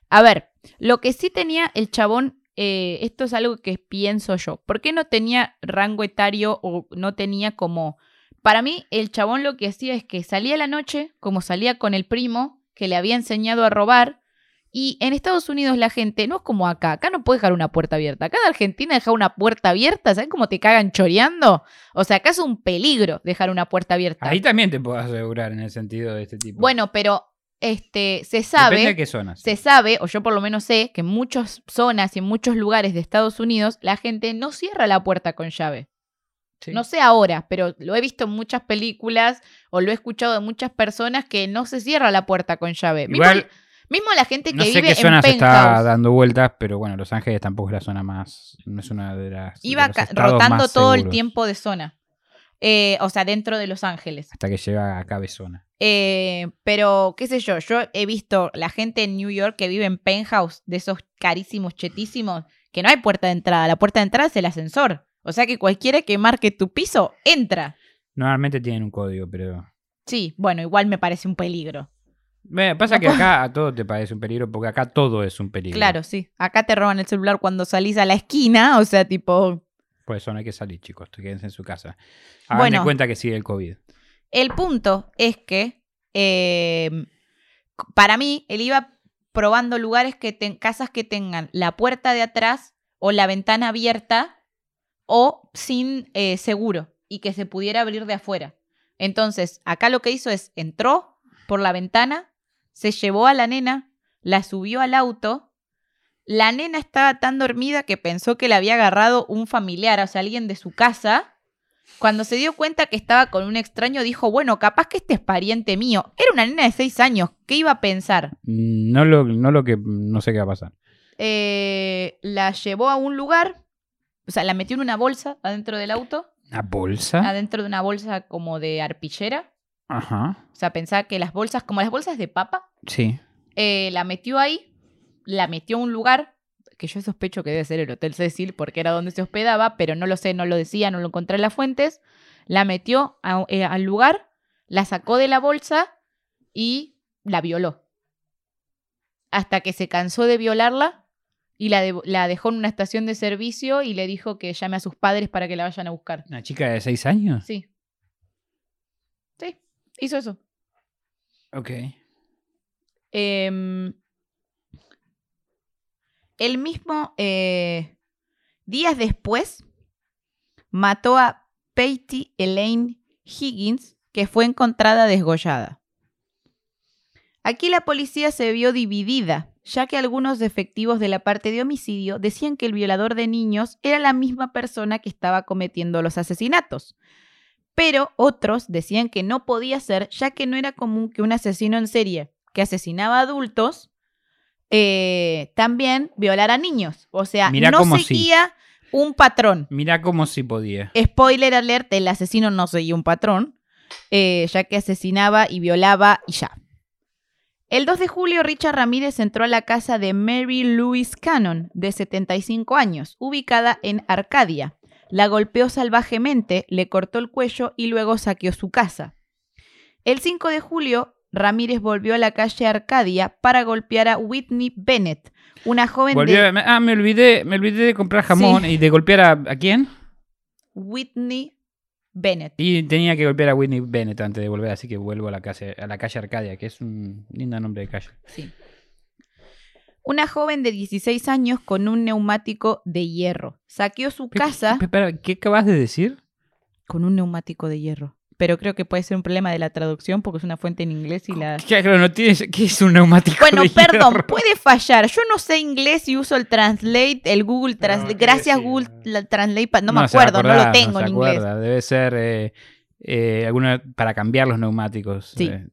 A ver, lo que sí tenía el chabón, eh, esto es algo que pienso yo. ¿Por qué no tenía rango etario o no tenía como. Para mí, el chabón lo que hacía es que salía a la noche, como salía con el primo, que le había enseñado a robar. Y en Estados Unidos la gente, no es como acá, acá no puedes dejar una puerta abierta. Acá en Argentina dejar una puerta abierta, ¿sabes cómo te cagan choreando? O sea, acá es un peligro dejar una puerta abierta. Ahí también te puedo asegurar en el sentido de este tipo. Bueno, pero este se sabe, Depende de qué zonas. se sabe, o yo por lo menos sé, que en muchas zonas y en muchos lugares de Estados Unidos la gente no cierra la puerta con llave. Sí. No sé ahora, pero lo he visto en muchas películas o lo he escuchado de muchas personas que no se cierra la puerta con llave. Mismo- Igual, mismo, la gente que no sé vive qué zona en se está dando vueltas, pero bueno, Los Ángeles tampoco es la zona más. No es una de las. Iba rotando más todo el tiempo de zona. Eh, o sea, dentro de Los Ángeles. Hasta que llega a Cabezona. Eh, pero, qué sé yo, yo he visto la gente en New York que vive en penthouse, de esos carísimos, chetísimos, que no hay puerta de entrada. La puerta de entrada es el ascensor. O sea que cualquiera que marque tu piso entra. Normalmente tienen un código, pero. Sí, bueno, igual me parece un peligro. Ve, pasa que acá a todo te parece un peligro, porque acá todo es un peligro. Claro, sí. Acá te roban el celular cuando salís a la esquina, o sea, tipo... Por eso no hay que salir, chicos. Quédense en su casa. Hagan Bueno. de cuenta que sigue el COVID. El punto es que eh, para mí él iba probando lugares que ten- casas que tengan la puerta de atrás o la ventana abierta o sin eh, seguro y que se pudiera abrir de afuera. Entonces, acá lo que hizo es entró por la ventana, se llevó a la nena, la subió al auto. La nena estaba tan dormida que pensó que la había agarrado un familiar, o sea, alguien de su casa. Cuando se dio cuenta que estaba con un extraño, dijo, bueno, capaz que este es pariente mío. Era una nena de seis años. ¿Qué iba a pensar? Mm, No lo, no lo que. No sé qué va a pasar. Eh, la llevó a un lugar, o sea, la metió en una bolsa adentro del auto, ¿Una bolsa? adentro de una bolsa como de arpillera. Ajá. O sea, pensaba que las bolsas, como las bolsas de papa, Sí. eh, la metió ahí, la metió a un lugar que yo sospecho que debe ser el Hotel Cecil porque era donde se hospedaba, pero no lo sé, no lo decía, no lo encontré en las fuentes. La metió a- eh, al lugar, la sacó de la bolsa y la violó. Hasta que se cansó de violarla y la, de- la dejó en una estación de servicio y le dijo que llame a sus padres para que la vayan a buscar. ¿Una chica de seis años? Sí. Sí, hizo eso. Ok. Em, el mismo, eh, días después, mató a Patty Elaine Higgins, que fue encontrada desgollada. Aquí la policía se vio dividida, ya que algunos efectivos de la parte de homicidio decían que el violador de niños era la misma persona que estaba cometiendo los asesinatos. Pero otros decían que no podía ser, ya que no era común que un asesino en serie que asesinaba adultos eh, también violara a niños. O sea, Mirá no sí. seguía un patrón. Mira cómo sí podía. Spoiler alert, el asesino no seguía un patrón, eh, ya que asesinaba y violaba y ya. El 2 de julio, Richard Ramírez entró a la casa de Mary Louise Cannon, de 75 años, ubicada en Arcadia. La golpeó salvajemente, le cortó el cuello y luego saqueó su casa. El 5 de julio, Ramírez volvió a la calle Arcadia para golpear a Whitney Bennett, una joven Volvió de Ah, me olvidé, me olvidé de comprar jamón Sí. y de golpear a, ¿a quién? Whitney Bennett. Y tenía que golpear a Whitney Bennett antes de volver, así que vuelvo a la calle, a la calle Arcadia, que es un lindo nombre de calle. Sí. Una joven de 16 años con un neumático de hierro. Saqueó su casa ¿Qué, espera, ¿qué acabas de decir? con un neumático de hierro. Pero creo que puede ser un problema de la traducción porque es una fuente en inglés y la... Claro, no tienes, ¿qué es un neumático Bueno, de perdón, hierro? puede fallar. Yo no sé inglés y uso el Translate, el Google Translate. ¿qué Gracias? Google la Translate. No, me acuerdo, no lo tengo en inglés. acuerda. Debe ser eh, eh, alguna para cambiar los neumáticos. Sí. eh.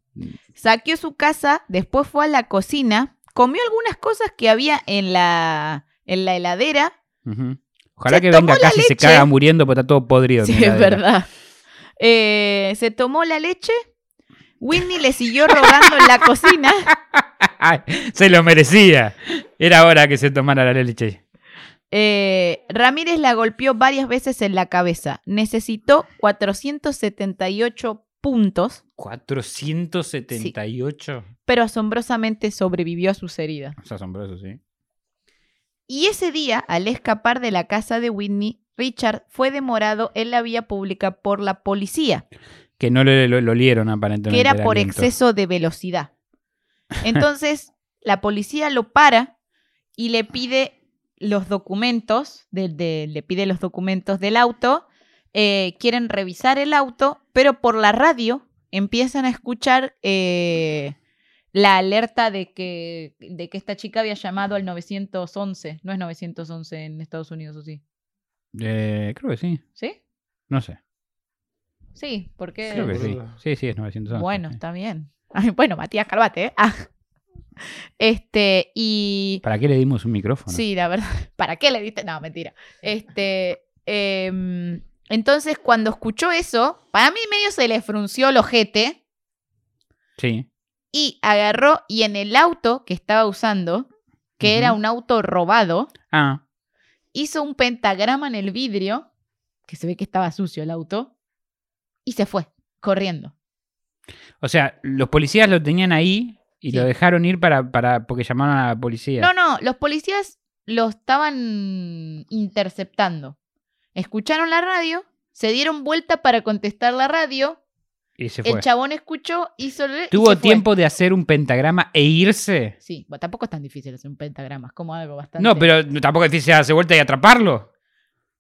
Saqueó su casa, después fue a la cocina, comió algunas cosas que había en la, en la heladera. Ojalá Se que venga acá y se caga muriendo porque está todo podrido. Sí, es verdad. Eh, se tomó la leche. Whitney le siguió rogando en la cocina. Se lo merecía. Era hora que se tomara la leche. Eh, Ramírez la golpeó varias veces en la cabeza. Necesitó 478 puntos, 478. pero asombrosamente sobrevivió a sus heridas. Es asombroso, sí. Y ese día, al escapar de la casa de Whitney, Richard fue demorado en la vía pública por la policía. Que no lo, lo aparentemente. que era por exceso de velocidad. Entonces, la policía lo para y le pide los documentos, de- de- le pide los documentos del auto, eh, quieren revisar el auto, pero por la radio empiezan a escuchar eh, la alerta de que, de que esta chica había llamado al 911. No es 911 en Estados Unidos, ¿o sí? Eh, creo que sí. ¿Sí? No sé. Sí, porque... Creo que sí. Sí, sí, es 911. Bueno, sí. está bien. Ay, bueno, Matías, calvate, ¿eh? Ah. Este, y. ¿Para qué le dimos un micrófono? Sí, la verdad. ¿Para qué le diste? No, mentira. Este. em, entonces, cuando escuchó eso, para mí medio se le frunció el ojete Sí. y agarró y en el auto que estaba usando, que era un auto robado, Ah, hizo un pentagrama en el vidrio, que se ve que estaba sucio el auto, y se fue, corriendo. O sea, los policías lo tenían ahí y Sí. lo dejaron ir para, para porque llamaron a la policía. No, no, los policías lo estaban interceptando. Escucharon la radio, se dieron vuelta para contestar la radio, y se fue. el chabón escuchó, hizo... el- y ¿Tuvo fue. tiempo de hacer un pentagrama e irse? Sí, bueno, tampoco es tan difícil hacer un pentagrama, es como algo bastante... No, pero tampoco es difícil darse vuelta y atraparlo.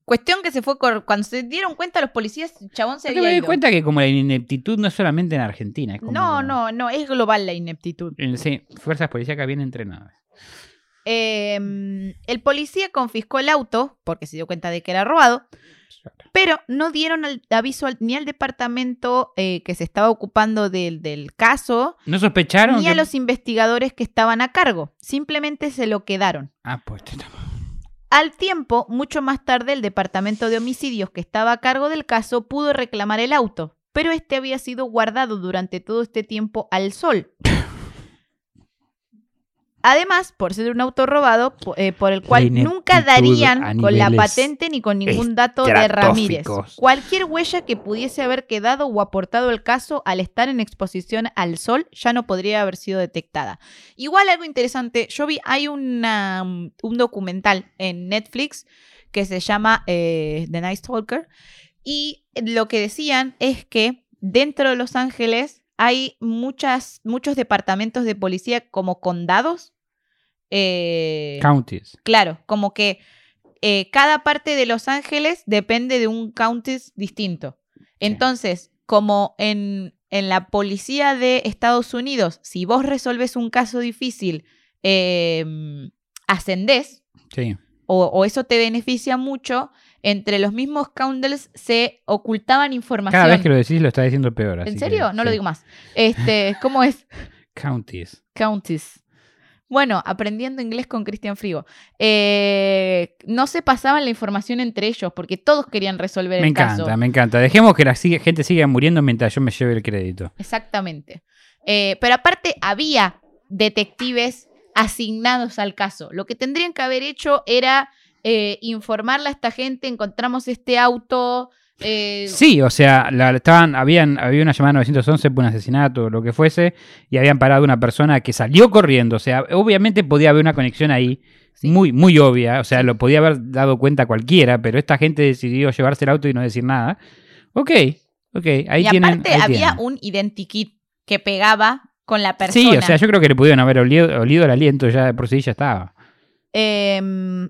Cuestión que se fue, cor- cuando se dieron cuenta los policías, el chabón se había me di cuenta que como la ineptitud no es solamente en Argentina. Es como, No, no, no, es global la ineptitud. Sí, fuerzas policíacas bien entrenadas. Eh, el policía confiscó el auto porque se dio cuenta de que era robado, pero no dieron aviso ni al departamento eh, que se estaba ocupando del, del caso, ¿No sospecharon? ni a los investigadores que estaban a cargo. Simplemente se lo quedaron. Ah, pues te- Al tiempo, mucho más tarde, el departamento de homicidios que estaba a cargo del caso pudo reclamar el auto, pero este había sido guardado durante todo este tiempo al sol. Además, por ser un auto robado, eh, por el cual nunca darían con la patente ni con ningún dato de Ramírez. Cualquier huella que pudiese haber quedado o aportado el caso al estar en exposición al sol ya no podría haber sido detectada. Igual algo interesante, yo vi, hay una, mm, un documental en Netflix que se llama eh, The Night Stalker y lo que decían es que dentro de Los Ángeles hay muchas, muchos departamentos de policía como condados. eh, Counties. Claro, como que eh, cada parte de Los Ángeles depende de un counties distinto. Entonces, como en, en la policía de Estados Unidos, si vos resolves un caso difícil, eh, ascendés, Sí. o, o eso te beneficia mucho, entre los mismos counties se ocultaban información. Cada vez que lo decís lo está diciendo peor. así ¿En que, serio? no lo digo más. Este, ¿Cómo es? Counties. Counties. Bueno, aprendiendo inglés con Cristian Frigo. Eh, no se pasaban la información entre ellos porque todos querían resolver Me el encanta, caso. me encanta. Dejemos que la sigue- gente siga muriendo mientras yo me lleve el crédito. Exactamente. Eh, pero aparte había detectives asignados al caso. Lo que tendrían que haber hecho era eh, informarle a esta gente, encontramos este auto. eh, Sí, o sea, la- estaban, habían, había una llamada 911 por un asesinato o lo que fuese, y habían parado una persona que salió corriendo. O sea, obviamente podía haber una conexión ahí, Sí. muy, muy obvia. O sea, lo podía haber dado cuenta cualquiera, pero esta gente decidió llevarse el auto y no decir nada. Ok, ok, ahí y tienen. aparte ahí había tienen. un identikit que pegaba con la persona. Sí, o sea, yo creo que le pudieron haber olido, olido el aliento ya de por sí ya estaba. Em,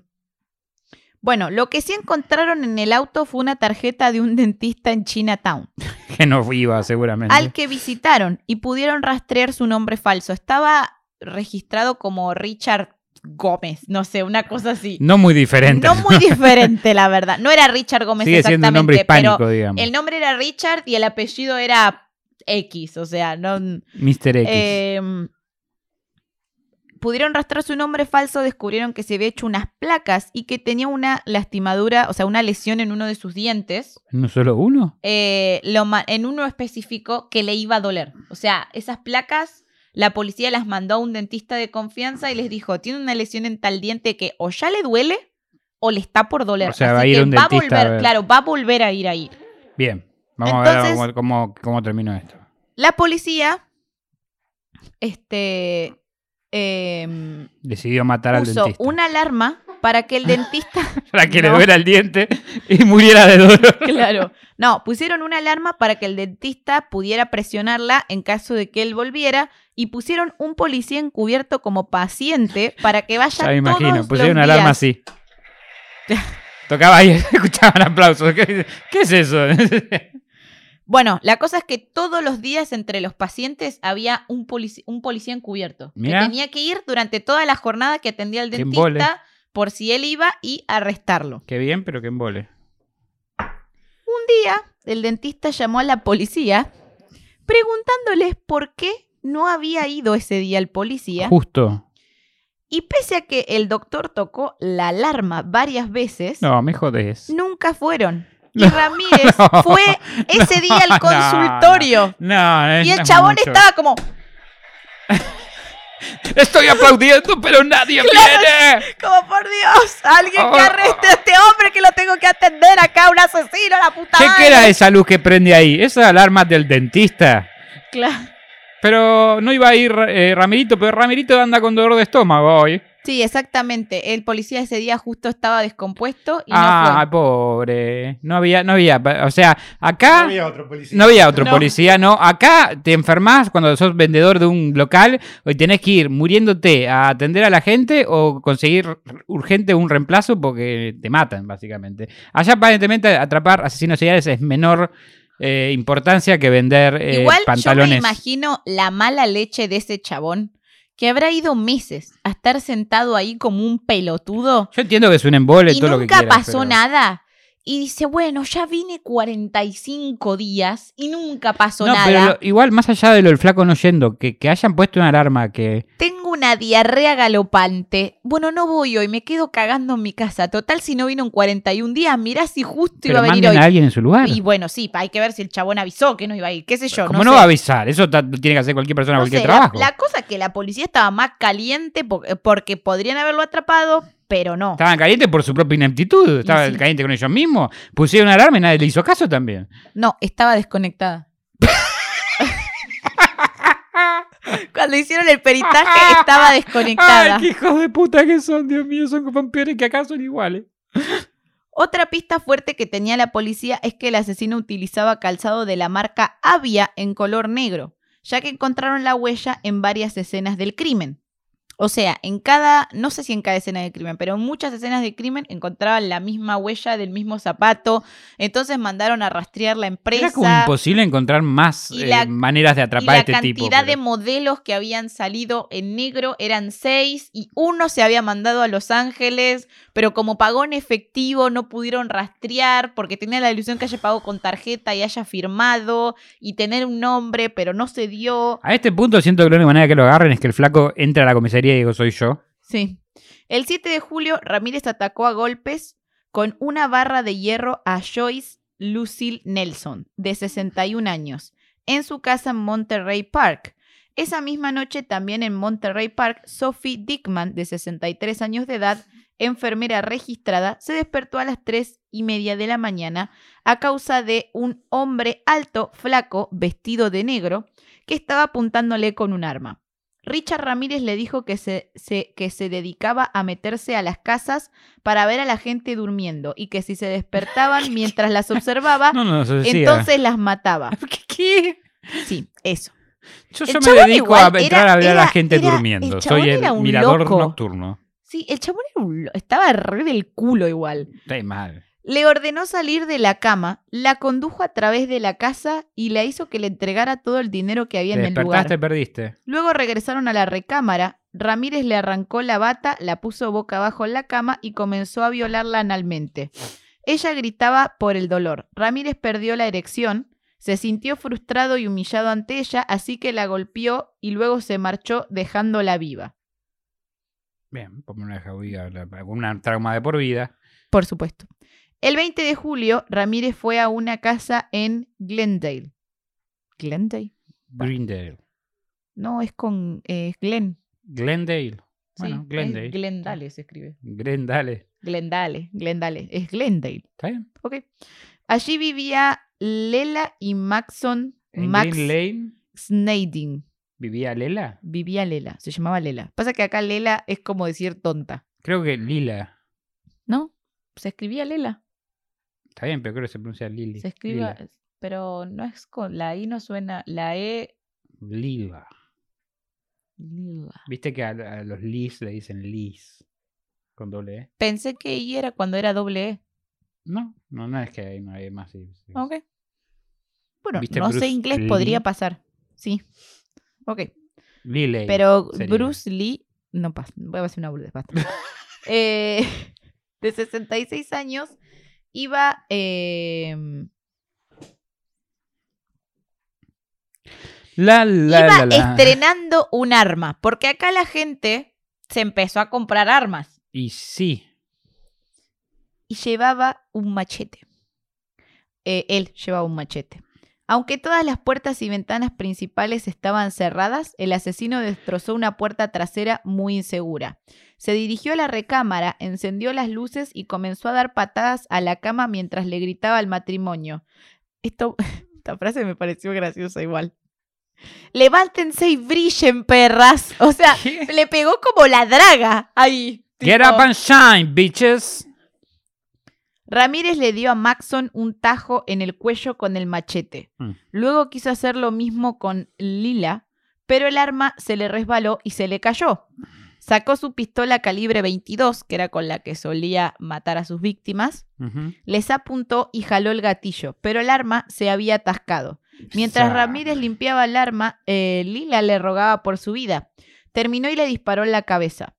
bueno, lo que sí encontraron en el auto fue una tarjeta de un dentista en Chinatown, Que no iba seguramente. al que visitaron y pudieron rastrear su nombre falso. Estaba registrado como Richard Gómez, no sé, una cosa así. No muy diferente. No muy diferente, la verdad. No era Richard Gómez Sigue siendo un nombre exactamente, hispánico, pero digamos. el nombre era Richard y el apellido era X, o sea, no... Mr. X. Em, pudieron rastrear su nombre falso, descubrieron que se había hecho unas placas y que tenía una lastimadura, o sea, una lesión en uno de sus dientes, ¿No solo uno? eh, lo en uno específico que le iba a doler. O sea, esas placas, la policía las mandó a un dentista de confianza y les dijo, tiene una lesión en tal diente que o ya le duele o le está por doler. O sea, Así va a ir que un va a dentista a volver, ver. claro, va a volver a ir ahí. Bien. Vamos a Entonces- ver cómo, cómo, cómo terminó esto. La policía, este... em, Decidió matar al puso dentista. una alarma para que el dentista. Para que le duela el diente y muriera de dolor. claro. No, pusieron una alarma para que el dentista pudiera presionarla en caso de que él volviera y pusieron un policía encubierto como paciente para que vaya Ya me imagino. Pusieron una alarma así. Tocaba ahí, escuchaban aplausos. ¿Qué, qué es eso? Bueno, la cosa es que todos los días entre los pacientes había un, policía encubierto Mirá. que tenía que ir durante toda la jornada que atendía embole. dentista por si él iba y arrestarlo. Qué bien, pero que embole. Un día, el dentista llamó a la policía preguntándoles por qué no había ido ese día el policía. Justo. Y pese a que el doctor tocó la alarma varias veces, No, me jodés. nunca fueron. Y. Ramírez No. fue ese día al consultorio. No, y el chabón mucho. estaba como. Estoy aplaudiendo, pero nadie viene. Como por Dios, alguien que Oh. arreste a este hombre que lo tengo que atender acá, un asesino, la puta ¿Qué, madre. qué era esa luz que prende ahí? Esa alarma del dentista. Claro. Pero no iba a ir eh, Ramirito, pero Ramirito anda con dolor de estómago hoy. Sí, exactamente. El policía ese día justo estaba descompuesto y ah, no fue. pobre. No había, no había. O sea, No acá. había otro policía. No había otro No. policía, no. Acá te enfermas cuando sos vendedor de un local y tenés que ir muriéndote a atender a la gente o conseguir urgente un reemplazo porque te matan, básicamente. Allá, aparentemente, atrapar asesinos seriales es menor eh, importancia que vender eh, Igual pantalones. yo me imagino la mala leche de ese chabón que habrá ido meses a estar sentado ahí como un pelotudo Yo entiendo que es un embole y todo lo que nunca pasó pero- nada. Y dice, bueno, ya vine 45 días y nunca pasó No, nada. pero lo- igual, más allá de lo del flaco no yendo, que, que hayan puesto una alarma que. Tengo una diarrea galopante. Bueno, no voy hoy, me quedo cagando en mi casa. Total, si no vino en 41 días, mirá si justo Pero iba a venir hoy. a alguien en su lugar. Y bueno, sí, hay que ver si el chabón avisó que no iba a ir. ¿Qué sé yo? Como no, no, sé. va a avisar, eso tiene que hacer cualquier persona, No cualquier sé, trabajo. La, cosa es que la policía estaba más caliente po- porque podrían haberlo atrapado, pero no. Estaban calientes por su propia ineptitud, estaban sí. calientes con ellos mismos. Pusieron una alarma y nadie le hizo caso también. No, estaba desconectada. Cuando hicieron el peritaje estaba desconectada. Ay, qué hijos de puta que son, Dios mío, son como peores que acá son iguales. Otra pista fuerte que tenía la policía es que el asesino utilizaba calzado de la marca Avia en color negro, ya que encontraron la huella en varias escenas del crimen. O sea, en cada, no sé si en cada escena del crimen, pero en muchas escenas del crimen encontraban la misma huella del mismo zapato. Entonces mandaron a rastrear la empresa. Era como imposible encontrar más eh, la- maneras de y atrapar a la este tipo. cantidad de modelos que habían salido en negro eran seis y uno se había mandado a Los Ángeles, pero como pagó en efectivo no pudieron rastrear porque tenía la ilusión que haya pagado con tarjeta y haya firmado y tener un nombre, pero no se dio. A este punto siento que la única manera que lo agarren es que el flaco entre a la comisaría soy yo. Sí. El 7 de julio, Ramírez atacó a golpes con una barra de hierro a Joyce Lucille Nelson, de 61 años, en su casa en Monterrey Park. Esa misma noche, también en Monterrey Park, Sophie Dickman, de 63 años de edad, enfermera registrada, se despertó a las 3 y media de la mañana a causa de un hombre alto, flaco, vestido de negro, que estaba apuntándole con un arma. Richard Ramírez le dijo que se, se- que se dedicaba a meterse a las casas para ver a la gente durmiendo y que si se despertaban mientras las observaba, No, no, entonces las mataba. ¿Qué? qué? Sí, eso. Yo, yo me dedico a entrar era- a ver a la gente era- durmiendo. el Soy el mirador loco. nocturno. Sí, el chabón era un lo- estaba re del culo igual. Está mal. Le ordenó salir de la cama, la condujo a través de la casa y le hizo que le entregara todo el dinero que había Te en el lugar. despertaste, perdiste. Luego regresaron a la recámara. Ramírez le arrancó la bata, la puso boca abajo en la cama y comenzó a violarla analmente. Ella gritaba por el dolor. Ramírez perdió la erección, se sintió frustrado y humillado ante ella, así que la golpeó y luego se marchó dejándola viva. Bien, ponme una un trauma de por vida. Por supuesto. El 20 de julio, Ramírez fue a una casa en Glendale. ¿Glendale? Greendale. No, es con eh, Glen. Glendale. Sí, Bueno, es Glendale. Glendale se escribe. Glendale. Glendale, Glendale. Es Glendale. ¿Está bien? Ok. Allí vivía Lela y Maxon En Max Lane Snading. vivía Lela. Vivía Lela, se llamaba Lela. Pasa que acá Lela es como decir tonta, Creo que Lila. ¿no? Se escribía Lela. Está bien, pero creo que se pronuncia Lili. Se escribe, pero no es con la I no suena, la E Lila. Lila. Viste que a, a los Lis le dicen Lis. Con doble E. Pensé que I era cuando era doble E. No, no, no es que hay, no hay más. sí, sí. Ok. Bueno, ¿Viste no sé inglés, Lee? podría pasar. Sí. Ok. Liley Pero sería. Bruce Lee, no pasa, voy a hacer una boludez, basta. Eh, de 66 años, iba, eh, La, la, iba la, estrenando un arma, porque acá la gente se empezó a comprar armas Y sí. y llevaba un machete. Eh, él llevaba un machete. Aunque todas las puertas y ventanas principales estaban cerradas, el asesino destrozó una puerta trasera muy insegura. Se dirigió a la recámara, encendió las luces y comenzó a dar patadas a la cama mientras le gritaba al matrimonio. Esto, esta frase me pareció graciosa igual. Levántense y brillen, perras. O sea, ¿Qué? le pegó como la draga ahí. Get up and shine, bitches. Ramírez le dio a Maxon un tajo en el cuello con el machete. Mm. Luego quiso hacer lo mismo con Lila, pero el arma se le resbaló y se le cayó. Sacó su pistola calibre 22, que era con la que solía matar a sus víctimas, les apuntó y jaló el gatillo, pero el arma se había atascado. Mientras Ramírez limpiaba el arma, eh, Lila le rogaba por su vida. Terminó y le disparó en la cabeza.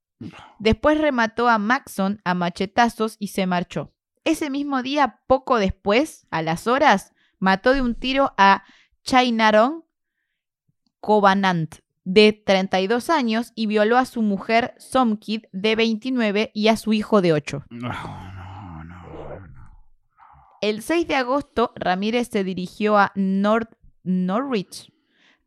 Después remató a Maxon a machetazos y se marchó. Ese mismo día, poco después, a las horas, mató de un tiro a Chainaron Covenant, de 32 años, y violó a su mujer Somkid, de 29, y a su hijo de 8. No, no, no, no. El 6 de agosto, Ramírez se dirigió a North Norwich,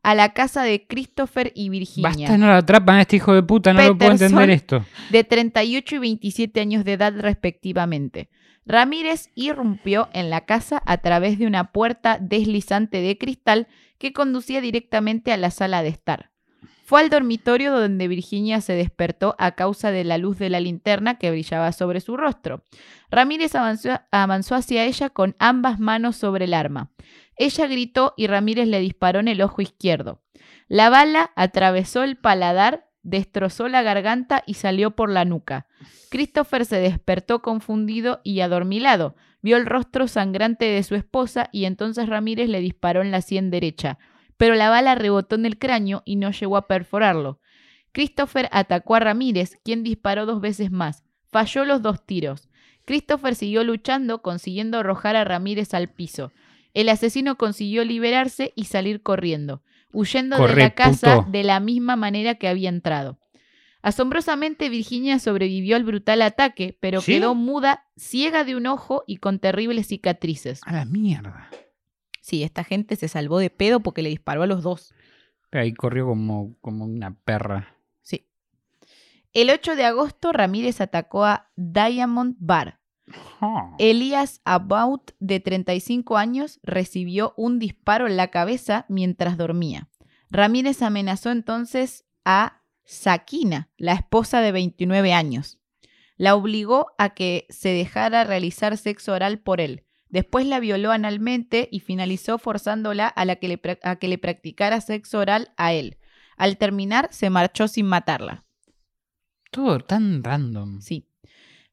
a la casa de Christopher y Virginia, Basta, no lo atrapan a este hijo de puta, no lo puedo entender esto. de 38 y 27 años de edad respectivamente. Ramírez irrumpió en la casa a través de una puerta deslizante de cristal que conducía directamente a la sala de estar. Fue al dormitorio donde Virginia se despertó a causa de la luz de la linterna que brillaba sobre su rostro. Ramírez avanzó, hacia ella con ambas manos sobre el arma. Ella gritó y Ramírez le disparó en el ojo izquierdo. La bala atravesó el paladar, destrozó la garganta y salió por la nuca. Christopher se despertó confundido y adormilado. Vio el rostro sangrante de su esposa y entonces Ramírez le disparó en la sien derecha, pero la bala rebotó en el cráneo y no llegó a perforarlo. Christopher atacó a Ramírez, quien disparó dos veces más. Falló los dos tiros. Christopher siguió luchando, consiguiendo arrojar a Ramírez al piso. El asesino consiguió liberarse y salir corriendo, huyendo de la casa puto. de la misma manera que había entrado. Asombrosamente, Virginia sobrevivió al brutal ataque, pero ¿Sí? quedó muda, ciega de un ojo y con terribles cicatrices. A la mierda. Sí, esta gente se salvó de pedo porque le disparó a los dos. Ahí corrió como, como una perra. Sí. El 8 de agosto, Ramírez atacó a Diamond Bar. Oh. Elías About, de 35 años, recibió un disparo en la cabeza mientras dormía. Ramírez amenazó entonces a Sakina, la esposa de 29 años. La obligó a que se dejara realizar sexo oral por él. Después la violó analmente y finalizó forzándola a, la que le, pra- a que le practicara sexo oral a él. Al terminar, se marchó sin matarla. Todo tan random. Sí.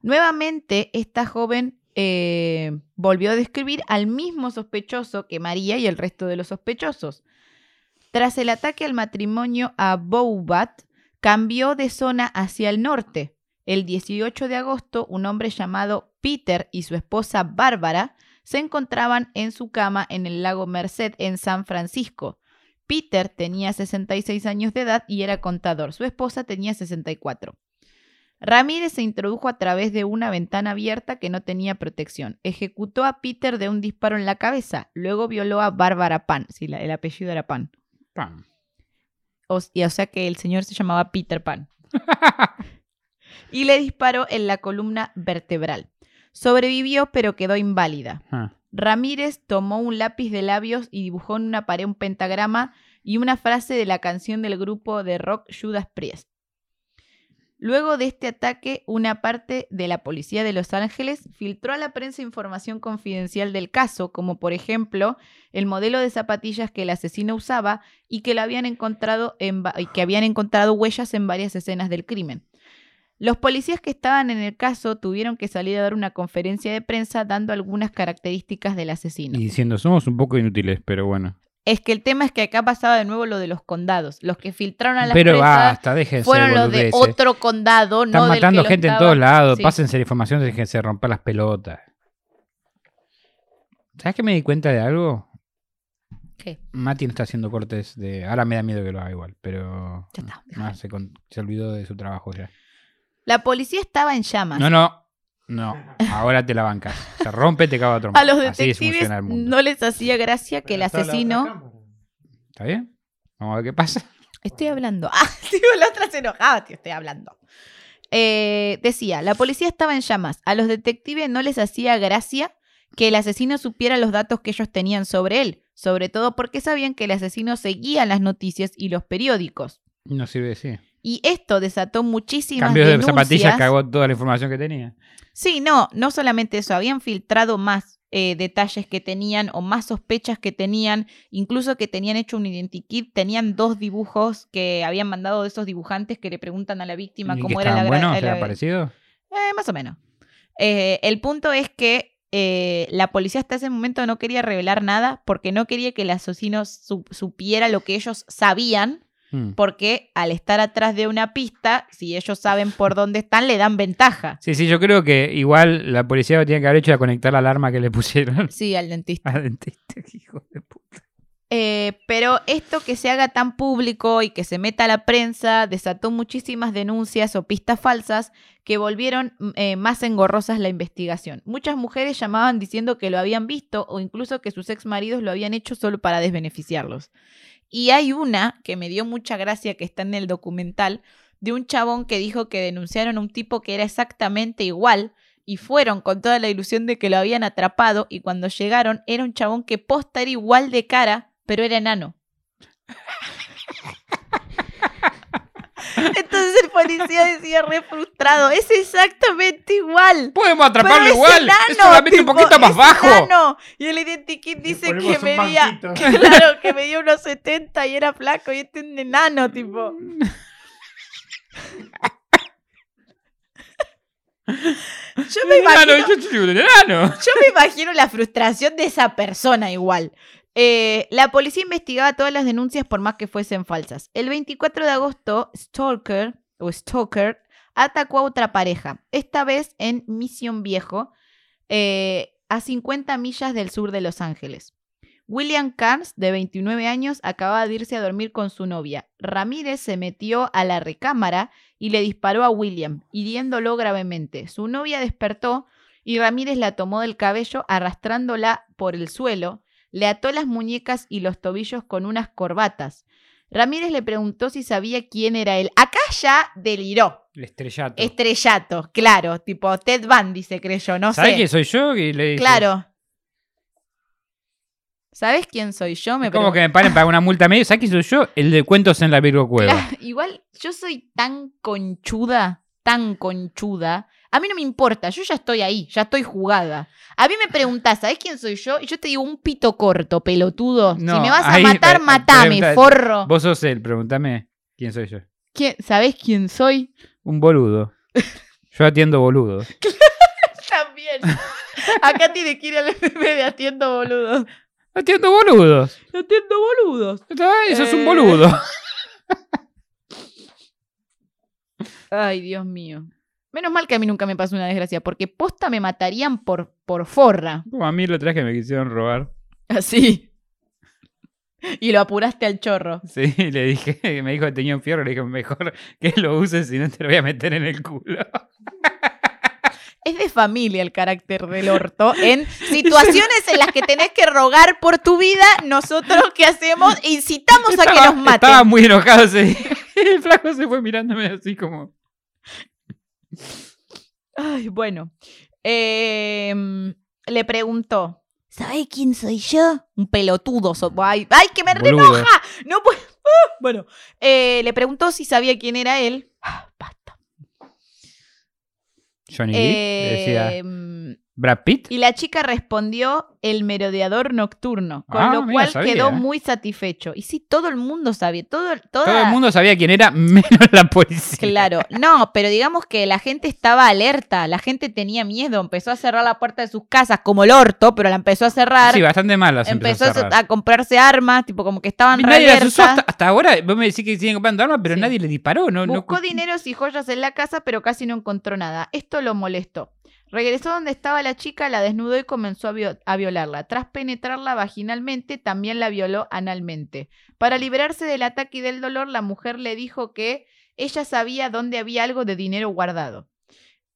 Nuevamente, esta joven eh, volvió a describir al mismo sospechoso que María y el resto de los sospechosos. Tras el ataque al matrimonio a Boubat, cambió de zona hacia el norte. El 18 de agosto, un hombre llamado Peter y su esposa Bárbara se encontraban en su cama en el lago Merced en San Francisco. Peter tenía 66 años de edad y era contador. Su esposa tenía 64. Ramírez se introdujo a través de una ventana abierta que no tenía protección. Ejecutó a Peter de un disparo en la cabeza. Luego violó a Bárbara Pan. Sí, el apellido era Pan. Pam. O, y, o sea que el señor se llamaba Peter Pan. y le disparó en la columna vertebral. Sobrevivió pero quedó inválida. Ah. Ramírez tomó un lápiz de labios y dibujó en una pared un pentagrama y una frase de la canción del grupo de rock Judas Priest. Luego de este ataque, una parte de la policía de Los Ángeles filtró a la prensa información confidencial del caso, como por ejemplo el modelo de zapatillas que el asesino usaba y que, lo habían encontrado en que habían encontrado huellas en varias escenas del crimen. Los policías que estaban en el caso tuvieron que salir a dar una conferencia de prensa dando algunas características del asesino. Y diciendo, somos un poco inútiles, pero bueno. Es que el tema es que acá pasaba de nuevo lo de los condados. Los que filtraron a la Pero basta, déjense fueron de los de otro condado, Están no del matando que gente en todos lados. Sí. Pásense la información, déjense romper las pelotas. ¿Sabes que me di cuenta de algo? ¿Qué? Mati no está haciendo cortes de. Ahora me da miedo que lo haga igual, pero. Ya está, no, déjalo. se, con- se olvidó de su trabajo ya. La policía estaba en llamas. No, no. No, ahora te la bancas. Se rompe, te cago a trompa. A los Así es, detectives funciona el mundo. no les hacía gracia que el asesino... ¿Está bien? Vamos a ver qué pasa. Estoy hablando. Ah, tío, la otra se enojaba, tío, estoy hablando. Eh, decía, la policía estaba en llamas. A los detectives no les hacía gracia que el asesino supiera los datos que ellos tenían sobre él, sobre todo porque sabían que el asesino seguía las noticias y los periódicos. No sirve de sí. Y esto desató muchísimas Cambió de zapatillas, cagó toda la información que tenía. Sí, no, no solamente eso, habían filtrado más eh, detalles que tenían o más sospechas que tenían, incluso que tenían hecho un identikit, tenían dos dibujos que habían mandado de esos dibujantes que le preguntan a la víctima ¿Y cómo que era la la- ¿Era parecido? eh, más o menos. Eh, el punto es que eh, la policía hasta ese momento no quería revelar nada porque no quería que el asesino su- supiera lo que ellos sabían, Mm. porque al estar atrás de una pista, si ellos saben por dónde están, le dan ventaja. Sí, sí, yo creo que igual la policía lo tiene que haber hecho era conectar la alarma que le pusieron Sí, al dentista. al dentista. Hijo de puta. Eh, pero esto que se haga tan público y que se meta a la prensa desató muchísimas denuncias o pistas falsas que volvieron mm, eh, más engorrosas la investigación. Muchas mujeres llamaban diciendo que lo habían visto o incluso que sus ex maridos lo habían hecho solo para desbeneficiarlos. Y hay una que me dio mucha gracia que está en el documental de un chabón que dijo que denunciaron a un tipo que era exactamente igual y fueron con toda la ilusión de que lo habían atrapado y cuando llegaron era un chabón que posta era igual de cara, pero era enano. Entonces el policía decía re frustrado, es exactamente igual. Podemos Pero atraparlo es igual. enano, es solamente un poquito más bajo. enano. Y el identikit dice que medía, claro, que medía unos 70 y era flaco y este es un enano, tipo. Yo me imagino, yo me imagino la frustración de esa persona igual. Eh, la policía investigaba todas las denuncias por más que fuesen falsas. El 24 de agosto, Stalker o Stalker atacó a otra pareja, esta vez en Mission Viejo, eh, a 50 millas del sur de Los Ángeles. William Carnes, de 29 años, acababa de irse a dormir con su novia. Ramírez se metió a la recámara y le disparó a William, hiriéndolo gravemente. Su novia despertó y Ramírez la tomó del cabello arrastrándola por el suelo, le ató las muñecas y los tobillos con unas corbatas. Ramírez le preguntó si sabía quién era él. Acá ya deliró. El estrellato. Estrellato, claro, tipo Ted Bundy se creyó, no ¿Sabes sé. quién soy yo? Y le dice, Claro. ¿Sabes quién soy yo? Me como que me paren para una multa medio. ¿Sabes quién soy yo? El de cuentos en la Virgo Cueva. Claro, igual yo soy tan conchuda, tan conchuda. A mí no me importa, yo ya estoy ahí, ya estoy jugada. A mí me preguntás, ¿sabes quién soy yo? Y yo te digo un pito corto, pelotudo. si No, me vas a ahí, matar, eh, matame, pregunta- forro. Vos sos él, pregúntame quién soy yo. ¿Quién- ¿Sabés quién soy? Un boludo. Yo atiendo boludos. También. Acá tiene que ir al FM de Atiendo Boludos. Atiendo boludos. Atiendo Boludos. Eso es un Eh. boludo. Ay, Dios mío. Menos mal que a mí nunca me pasó una desgracia, porque posta me matarían por, por forra. Como a mí lo traje que me quisieron robar. Así. Y lo apuraste al chorro. Sí, le dije, me dijo que tenía un fierro, le dije, mejor que lo uses si no te lo voy a meter en el culo. Es de familia el carácter del orto. En situaciones en las que tenés que rogar por tu vida, nosotros ¿qué hacemos? Incitamos a que nos maten. Estaba muy enojado ese día. El flaco se fue mirándome así como... Ay, bueno. Em, le preguntó, ¿sabés quién soy yo? Un pelotudo. so- Ay, ay, que me Boludo. renoja. No puedo. Ah, Bueno, eh, le preguntó si sabía quién era él. Ah, basta. Johnny le decía Em, Brad Pitt. Y la chica respondió el merodeador nocturno, con Ah, lo mira, cual sabía, quedó eh. muy satisfecho. Y sí, todo el mundo sabía, todo, toda- Todo el mundo sabía quién era, menos la policía. Claro, no, pero digamos que la gente estaba alerta, la gente tenía miedo, empezó a cerrar la puerta de sus casas como el orto, pero la empezó a cerrar, Sí, bastante mal las empezó empezó a comprarse armas, tipo como que estaban Nadie las usó alerta. hasta, hasta ahora. Vos me decís que siguen comprando armas, pero Sí. nadie le disparó. No, no- Buscó dineros y joyas en la casa, pero casi no encontró nada. Esto lo molestó. Regresó donde estaba la chica, la desnudó y comenzó a, vio- a violarla. Tras penetrarla vaginalmente, también la violó analmente. Para liberarse del ataque y del dolor, la mujer le dijo que ella sabía dónde había algo de dinero guardado.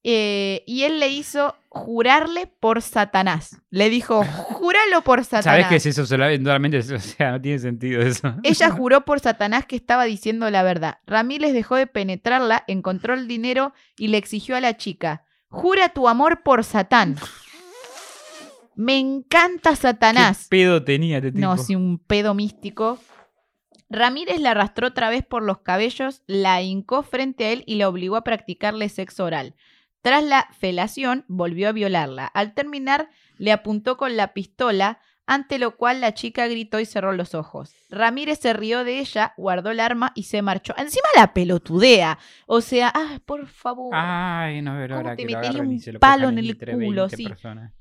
eh, y él le hizo jurarle por Satanás. Le dijo, júralo por Satanás. ¿Sabes qué es eso? Solamente, o sea, no tiene sentido eso. Ella juró por Satanás que estaba diciendo la verdad. Ramírez dejó de penetrarla, encontró el dinero y le exigió a la chica, jura tu amor por Satán. Me encanta Satanás. ¿Qué pedo tenía este tipo? No, sí, un pedo místico. Ramírez la arrastró otra vez por los cabellos, la hincó frente a él y la obligó a practicarle sexo oral. Tras la felación, volvió a violarla. Al terminar, le apuntó con la pistola, ante lo cual la chica gritó y cerró los ojos. Ramírez se rió de ella, guardó el arma y se marchó. Encima la pelotudea. O sea, ah, por favor. Ay, no, pero ¿Cómo ahora te que lo agarren y un se lo palo en el entre culo, 20 sí. personas.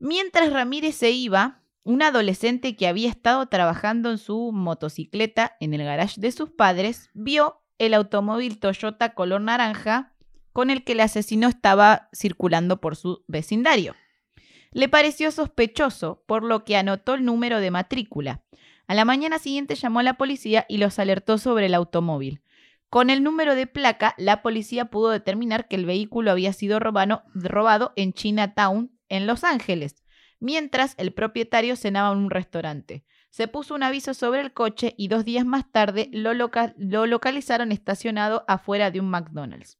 Mientras Ramírez se iba, un adolescente que había estado trabajando en su motocicleta en el garage de sus padres vio el automóvil Toyota color naranja con el que el asesino estaba circulando por su vecindario. Le pareció sospechoso, por lo que anotó el número de matrícula. A la mañana siguiente llamó a la policía y los alertó sobre el automóvil. Con el número de placa, la policía pudo determinar que el vehículo había sido robado en Chinatown, en Los Ángeles, mientras el propietario cenaba en un restaurante. Se puso un aviso sobre el coche y dos días más tarde lo localizaron estacionado afuera de un McDonald's.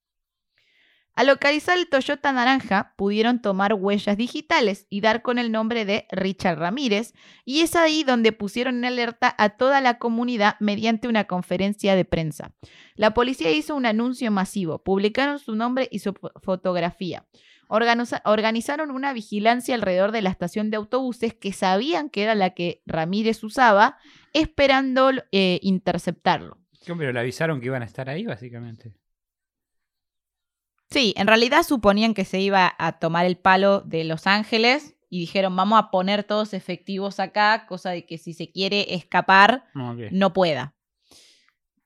Al localizar el Toyota naranja, pudieron tomar huellas digitales y dar con el nombre de Richard Ramírez, y es ahí donde pusieron en alerta a toda la comunidad mediante una conferencia de prensa. La policía hizo un anuncio masivo, publicaron su nombre y su fo- fotografía. Organiza- organizaron una vigilancia alrededor de la estación de autobuses que sabían que era la que Ramírez usaba, esperando eh, interceptarlo. ¿Cómo, Pero le avisaron que iban a estar ahí, básicamente. Sí, en realidad suponían que se iba a tomar el palo de Los Ángeles y dijeron, vamos a poner todos efectivos acá, cosa de que si se quiere escapar, No, ok. no pueda.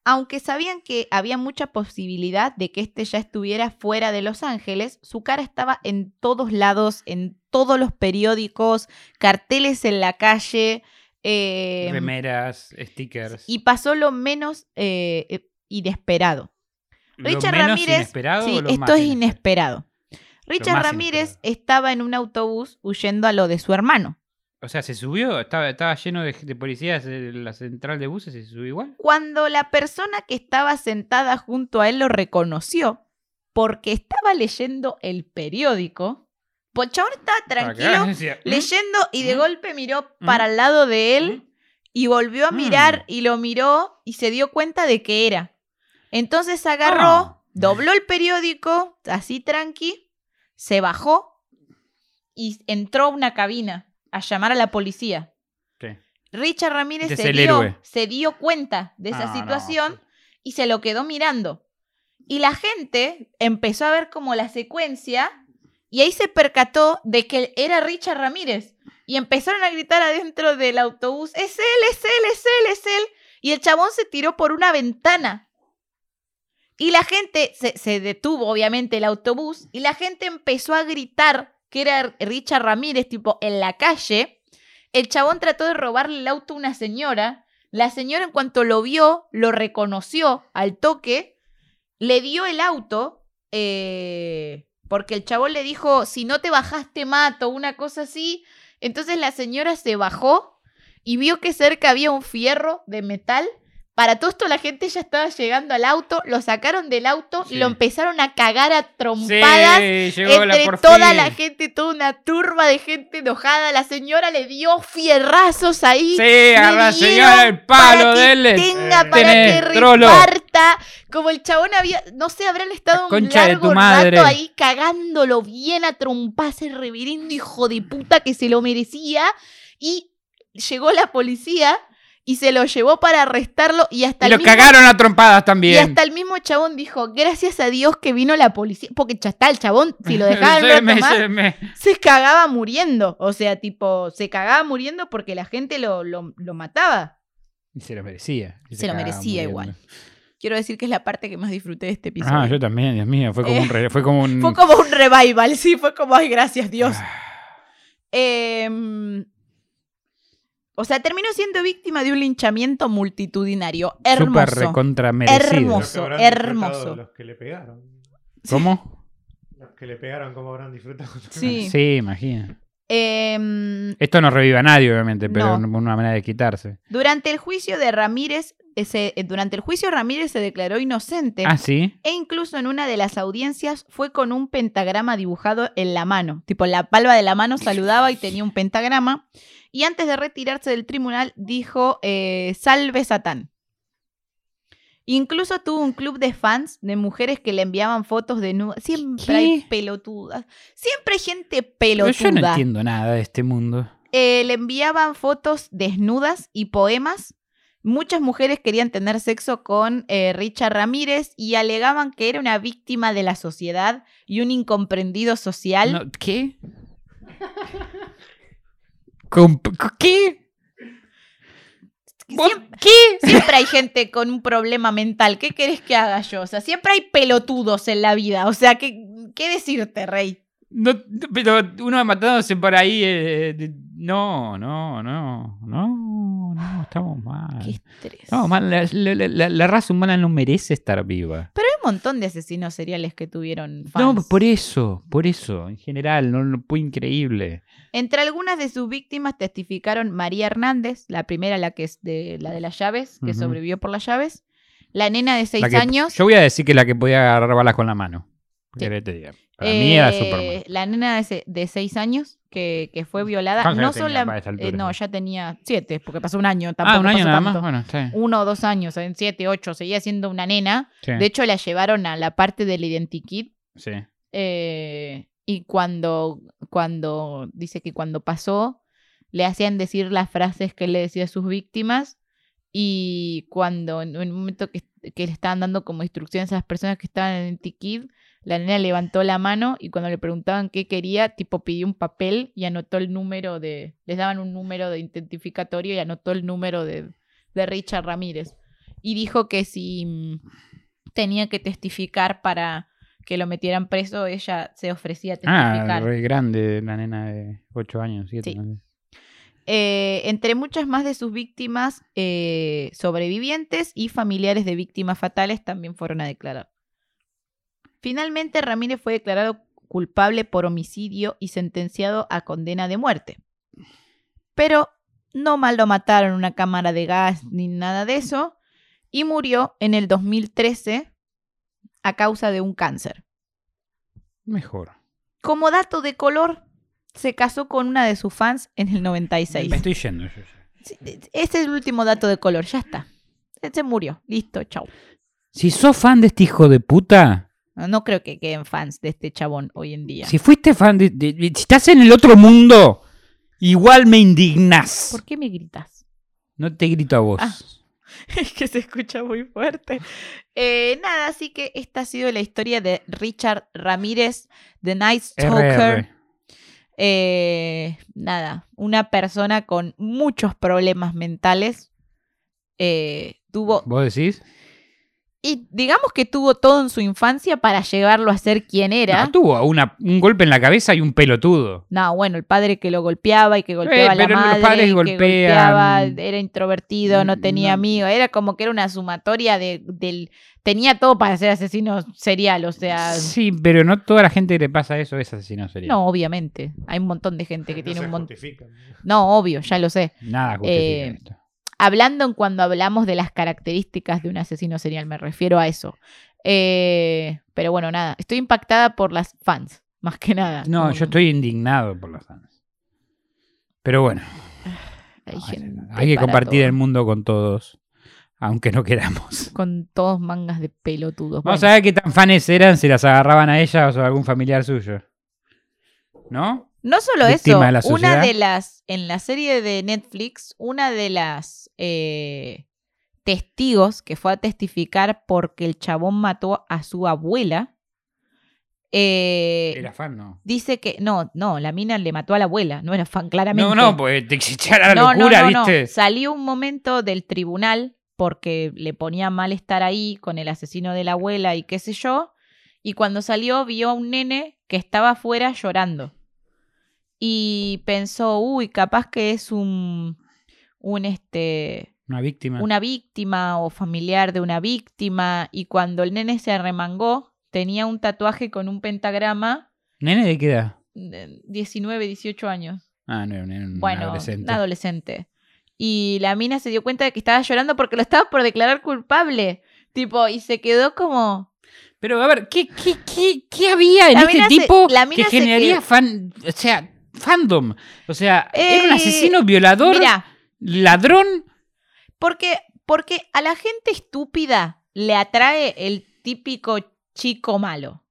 Aunque sabían que había mucha posibilidad de que este ya estuviera fuera de Los Ángeles, su cara estaba en todos lados, en todos los periódicos, carteles en la calle. eh, Remeras, stickers. y pasó lo menos eh, eh, inesperado. ¿Lo Richard menos Ramírez. inesperado sí, o lo esto más es inesperado? Richard Ramírez inesperado. estaba en un autobús huyendo a lo de su hermano. O sea, se subió, estaba, estaba lleno de, de policías en la central de buses y se subió igual. Cuando la persona que estaba sentada junto a él lo reconoció, porque estaba leyendo el periódico, pues el chabón estaba tranquilo decía, ¿Mm? leyendo y de ¿Mm? golpe miró ¿Mm? para el lado de él y volvió a mirar y lo miró y se dio cuenta de que era. Entonces agarró, Ah. dobló el periódico, así tranqui, se bajó y entró a una cabina a llamar a la policía. Sí. Richard Ramírez se dio, se dio cuenta de esa Ah, no, situación y se lo quedó mirando. Y la gente empezó a ver como la secuencia y ahí se percató de que era Richard Ramírez. Y empezaron a gritar adentro del autobús, es él, es él, es él, es él. Y el chabón se tiró por una ventana. Y la gente, se, detuvo obviamente el autobús, y la gente empezó a gritar que era Richard Ramírez, tipo, en la calle. El chabón trató de robarle el auto a una señora. La señora en cuanto lo vio, lo reconoció al toque, le dio el auto, eh, porque el chabón le dijo, si no te bajaste mato, una cosa así. Entonces la señora se bajó y vio que cerca había un fierro de metal. Para todo esto la gente ya estaba llegando al auto, lo sacaron del auto y Sí. lo empezaron a cagar a trompadas Sí, la entre por toda la gente, toda una turba de gente enojada. La señora le dio fierrazos ahí. Sí, a la señora el palo para que dele. Tenga Eh, para que tenés, reparta. Como el chabón había, no sé, habrán estado un largo rato ahí cagándolo bien a trompadas, el reverendo hijo de puta que se lo merecía. Y llegó la policía y se lo llevó para arrestarlo y hasta Y el lo mismo cagaron a trompadas y también. hasta el mismo chabón dijo, gracias a Dios que vino la policía. Porque ya está, el chabón, si lo dejaban Se me- se me- se cagaba muriendo. O sea, tipo, se cagaba muriendo porque la gente lo, lo, lo mataba. Y se lo merecía. Y Se lo merecía muriendo. igual. Quiero decir que es la parte que más disfruté de este episodio. Ah, yo también, Dios mío. Fue como Eh, un. re- Fue como un. Fue como un revival, sí, fue como, ay, gracias Dios. Ah, Em, o sea, terminó siendo víctima de un linchamiento multitudinario. Hermoso. Súper recontra merecido. Hermoso. Hermoso. Los que le pegaron. ¿Cómo? Los que le pegaron, ¿cómo habrán disfrutado? Sí. Sí, imagino. Em, Esto no revive a nadie, obviamente, pero No. una manera de quitarse. durante el juicio de Ramírez, ese- eh, durante el juicio Ramírez se declaró inocente. Ah, sí. E incluso en una de las audiencias fue con un pentagrama dibujado en la mano. Tipo, la palma de la mano saludaba y tenía un pentagrama. Y antes de retirarse del tribunal dijo, eh, salve Satán. Incluso tuvo un club de fans de mujeres que le enviaban fotos de nudas. Siempre ¿Qué? hay pelotudas. Siempre hay gente Pero pelotuda. yo no entiendo nada de este mundo. Eh, le enviaban fotos desnudas y poemas. Muchas mujeres querían tener sexo con eh, Richard Ramírez y alegaban que era una víctima de la sociedad y un incomprendido social. No, ¿Qué? ¿Con- con- ¿Qué? ¿Vos- Siem- ¿Qué? Siempre hay gente con un problema mental. ¿Qué querés que haga yo? O sea, siempre hay pelotudos en la vida. O sea, ¿qué, qué decirte, Rey? No, pero uno matándose por ahí. eh, de- no, no, no, no, no, estamos mal. Qué estrés. Estamos mal. La, la- la- la raza humana no merece estar viva. Pero hay un montón de asesinos seriales que tuvieron fans. No, por eso, por eso, en general, no, no fue increíble. Entre algunas de sus víctimas testificaron María Hernández, la primera, la que es de la de las llaves, que sobrevivió por las llaves. La nena de seis que- años. Yo voy a decir que la que podía agarrar balas con la mano. Sí. ¿Qué querés que te diga? Para mí era eh, Superman. La nena de seis años que, que fue violada. ¿Cuántos No esta altura? no, ya tenía siete, porque pasó un año. Tampoco Ah, un año pasó nada tanto. más. Bueno, bien. Uno o dos años, en siete, ocho, seguía siendo una nena. Sí, De hecho, la llevaron a la parte del identikit sí. Eh, y cuando, cuando dice que cuando pasó, le hacían decir las frases que él le decía a sus víctimas. Y cuando en un momento que, que le estaban dando como instrucciones a las personas que estaban en el Tikid, la nena levantó la mano y cuando le preguntaban qué quería, tipo pidió un papel y anotó el número de. Les daban un número de identificatorio y anotó el número de, de Richard Ramírez. Y dijo que si mm, tenía que testificar para que lo metieran preso, ella se ofrecía a Ah, testificar. re grande la nena de 8 años, 7. Sí. Eh, entre muchas más de sus víctimas, eh, sobrevivientes y familiares de víctimas fatales también fueron a declarar. Finalmente, Ramírez fue declarado culpable por homicidio y sentenciado a condena de muerte. Pero no mal lo mataron en una cámara de gas ni nada de eso, y murió en el 2013 a causa de un cáncer. Mejor. Como dato de color, se casó con una de sus fans en el 96. Me estoy yendo yo. ya. Sí, Ese es el último dato de color, ya está. Se murió, listo, chau. Si sos fan de este hijo de puta, No, creo que queden fans de este chabón hoy en día. si fuiste fan de, de- de- Si estás en el otro mundo, igual me indignás. ¿Por qué me gritas? No te grito a vos. Ah. Es que se escucha muy fuerte. Eh, nada, así que esta ha sido la historia de Richard Ramírez, The Night Stalker. Eh, nada, una persona con muchos problemas mentales. Eh, tuvo ¿Vos decís? Y digamos que tuvo todo en su infancia para llevarlo a ser quien era. No, tuvo una- un golpe en la cabeza y un pelotudo. No, bueno, el padre que lo golpeaba y que golpeaba a la pero los madre, padres y que golpeaba, era introvertido, no tenía No. amigos, era como que era una sumatoria de, del... Tenía todo para ser asesino serial, o sea... Sí, pero no toda la gente que le pasa eso es asesino serial. No, obviamente. Hay un montón de gente que No tiene se un montón... No, obvio, ya lo sé. Nada justifica Eh, esto. Hablando en cuando hablamos de las características de un asesino serial, me refiero a eso. Eh, pero bueno, nada, estoy impactada por las fans, más que nada. No, yo estoy indignado por los fans. Pero bueno, Hay, que compartir todo. el mundo con todos, aunque no queramos. Con todos mangas de pelotudos. Vamos Bueno, a ver qué tan fans eran si las agarraban a ellas o a algún familiar suyo. ¿No? No solo víctima eso, de una de las, en la serie de Netflix, una de las eh, testigos que fue a testificar porque el chabón mató a su abuela, eh, Era fan, no. dice que, no, no, la mina le mató a la abuela, no era fan, claramente. No, no, pues te la no, locura, no, no. ¿viste? Salió un momento del tribunal porque le ponía mal estar ahí con el asesino de la abuela y qué sé yo. Y cuando salió vio a un nene que estaba afuera llorando. Y pensó, uy, capaz que es un, un este, Una víctima. una víctima o familiar de una víctima. Y cuando el nene se arremangó, tenía un tatuaje con un pentagrama ¿Nene de qué edad? de 19, 18 años. Ah, no, era un Bueno, adolescente. un adolescente. Y la mina se dio cuenta de que estaba llorando porque lo estaba por declarar culpable. Tipo, y se quedó como. Pero a ver, ¿qué, qué, qué, qué había en La este se- tipo la que generaría quedó- fan, o sea, fandom? O sea, era un Eh, asesino, violador, Mira, ladrón. porque, porque a la gente estúpida le atrae el típico chico malo.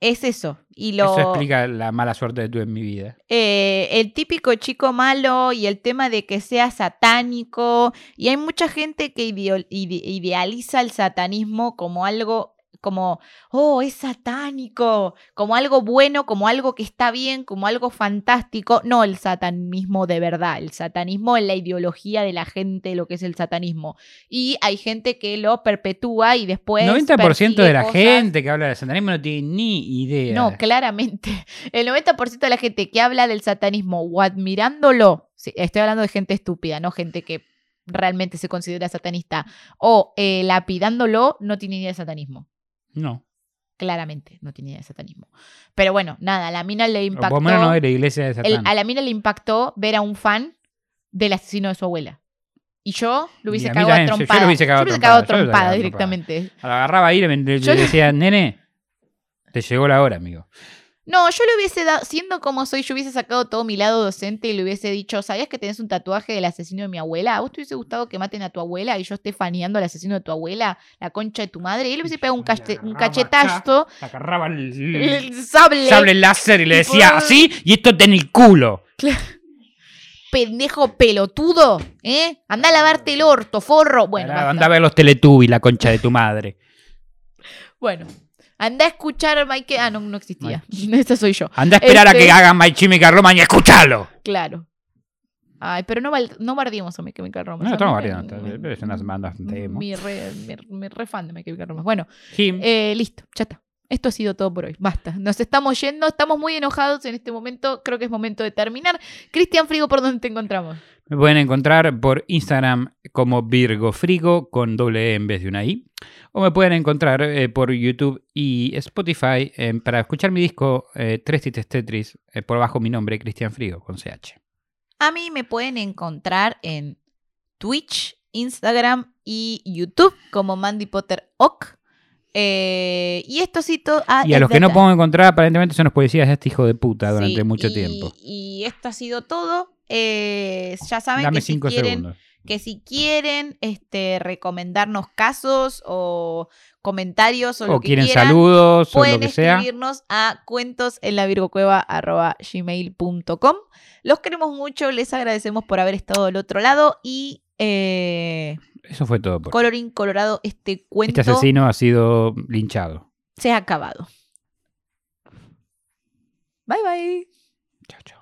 Es eso. Y lo, Eso explica la mala suerte de tú en mi vida. eh, el típico chico malo y el tema de que sea satánico. Y hay mucha gente que idealiza el satanismo como algo, como, oh, es satánico, como algo bueno, como algo que está bien, como algo fantástico. No el satanismo de verdad, el satanismo es la ideología de la gente, lo que es el satanismo. Y hay gente que lo perpetúa y después... 90% de la cosas- gente que habla de satanismo no tiene ni idea. no, claramente. El 90% de la gente que habla del satanismo o admirándolo, sí, estoy hablando de gente estúpida, no gente que realmente se considera satanista, o eh, lapidándolo, no tiene idea de satanismo. No. Claramente, no de satanismo. Pero bueno, nada, a la mina le impactó. por lo menos no de la iglesia de el- Satán. a la mina le impactó ver a un fan del asesino de su abuela. Y yo lo hubiese cagado a también, yo- yo lo trompada. hubiese cagado a cagado a trompada, yo lo hubiese trompada cagado a directamente. La agarraba ahí y le le- decía, nene, te llegó la hora, amigo. No, yo le hubiese dado, siendo como soy, yo hubiese sacado todo mi lado docente y le hubiese dicho, ¿sabías que tenés un tatuaje del asesino de mi abuela? ¿A vos te hubiese gustado que maten a tu abuela y yo esté faneando al asesino de tu abuela, la concha de tu madre? Y él le hubiese pegado un, cache- un cachetazo, agarraba el, el sable, sable láser y le decía así, y esto ten el culo. pendejo pelotudo, ¿eh? Anda a lavarte el orto, forro. Bueno, anda a ver los Teletubbies, la concha de tu madre. bueno. Anda a escuchar Mike. Ah, no, no existía. Esa soy yo. Anda a esperar a Este- que hagan My Chemical Romance y escuchalo. Claro. Ay, pero no, no bardiemos a My Chemical Romance. No, A estamos me- Es una banda bastante emo. Mi re, mi, mi re fan de My Chemical Romance. Bueno, eh, listo, ya está. Esto ha sido todo por hoy. Basta. Nos estamos yendo, estamos muy enojados en este momento. Creo que es momento de terminar. Cristian Frigo, ¿por dónde te encontramos? Me pueden encontrar por Instagram como Virgo Frigo con doble E en vez de una I. O me pueden encontrar eh, por YouTube y Spotify eh, para escuchar mi disco eh, Tres Tites Tetris por bajo mi nombre, Cristian Frigo, con CH. A mí me pueden encontrar en Twitch, Instagram y YouTube como Mandy Potter Ock. Eh, y ah, Y a los que no puedo encontrar, aparentemente son los policías de este hijo de puta durante Sí, mucho y- tiempo. Y esto ha sido todo. Eh, ya saben Dame que si quieren, segundos. que si quieren este, recomendarnos casos o comentarios o, lo O que quieren quieran, saludos o pueden lo que sea. escribirnos a cuentos en la gmail.com. Los queremos mucho, les agradecemos por haber estado del otro lado y eh, Eso fue todo. Por colorín colorado, este cuento Este asesino ha sido linchado. se ha acabado. Bye bye. Chao, chao.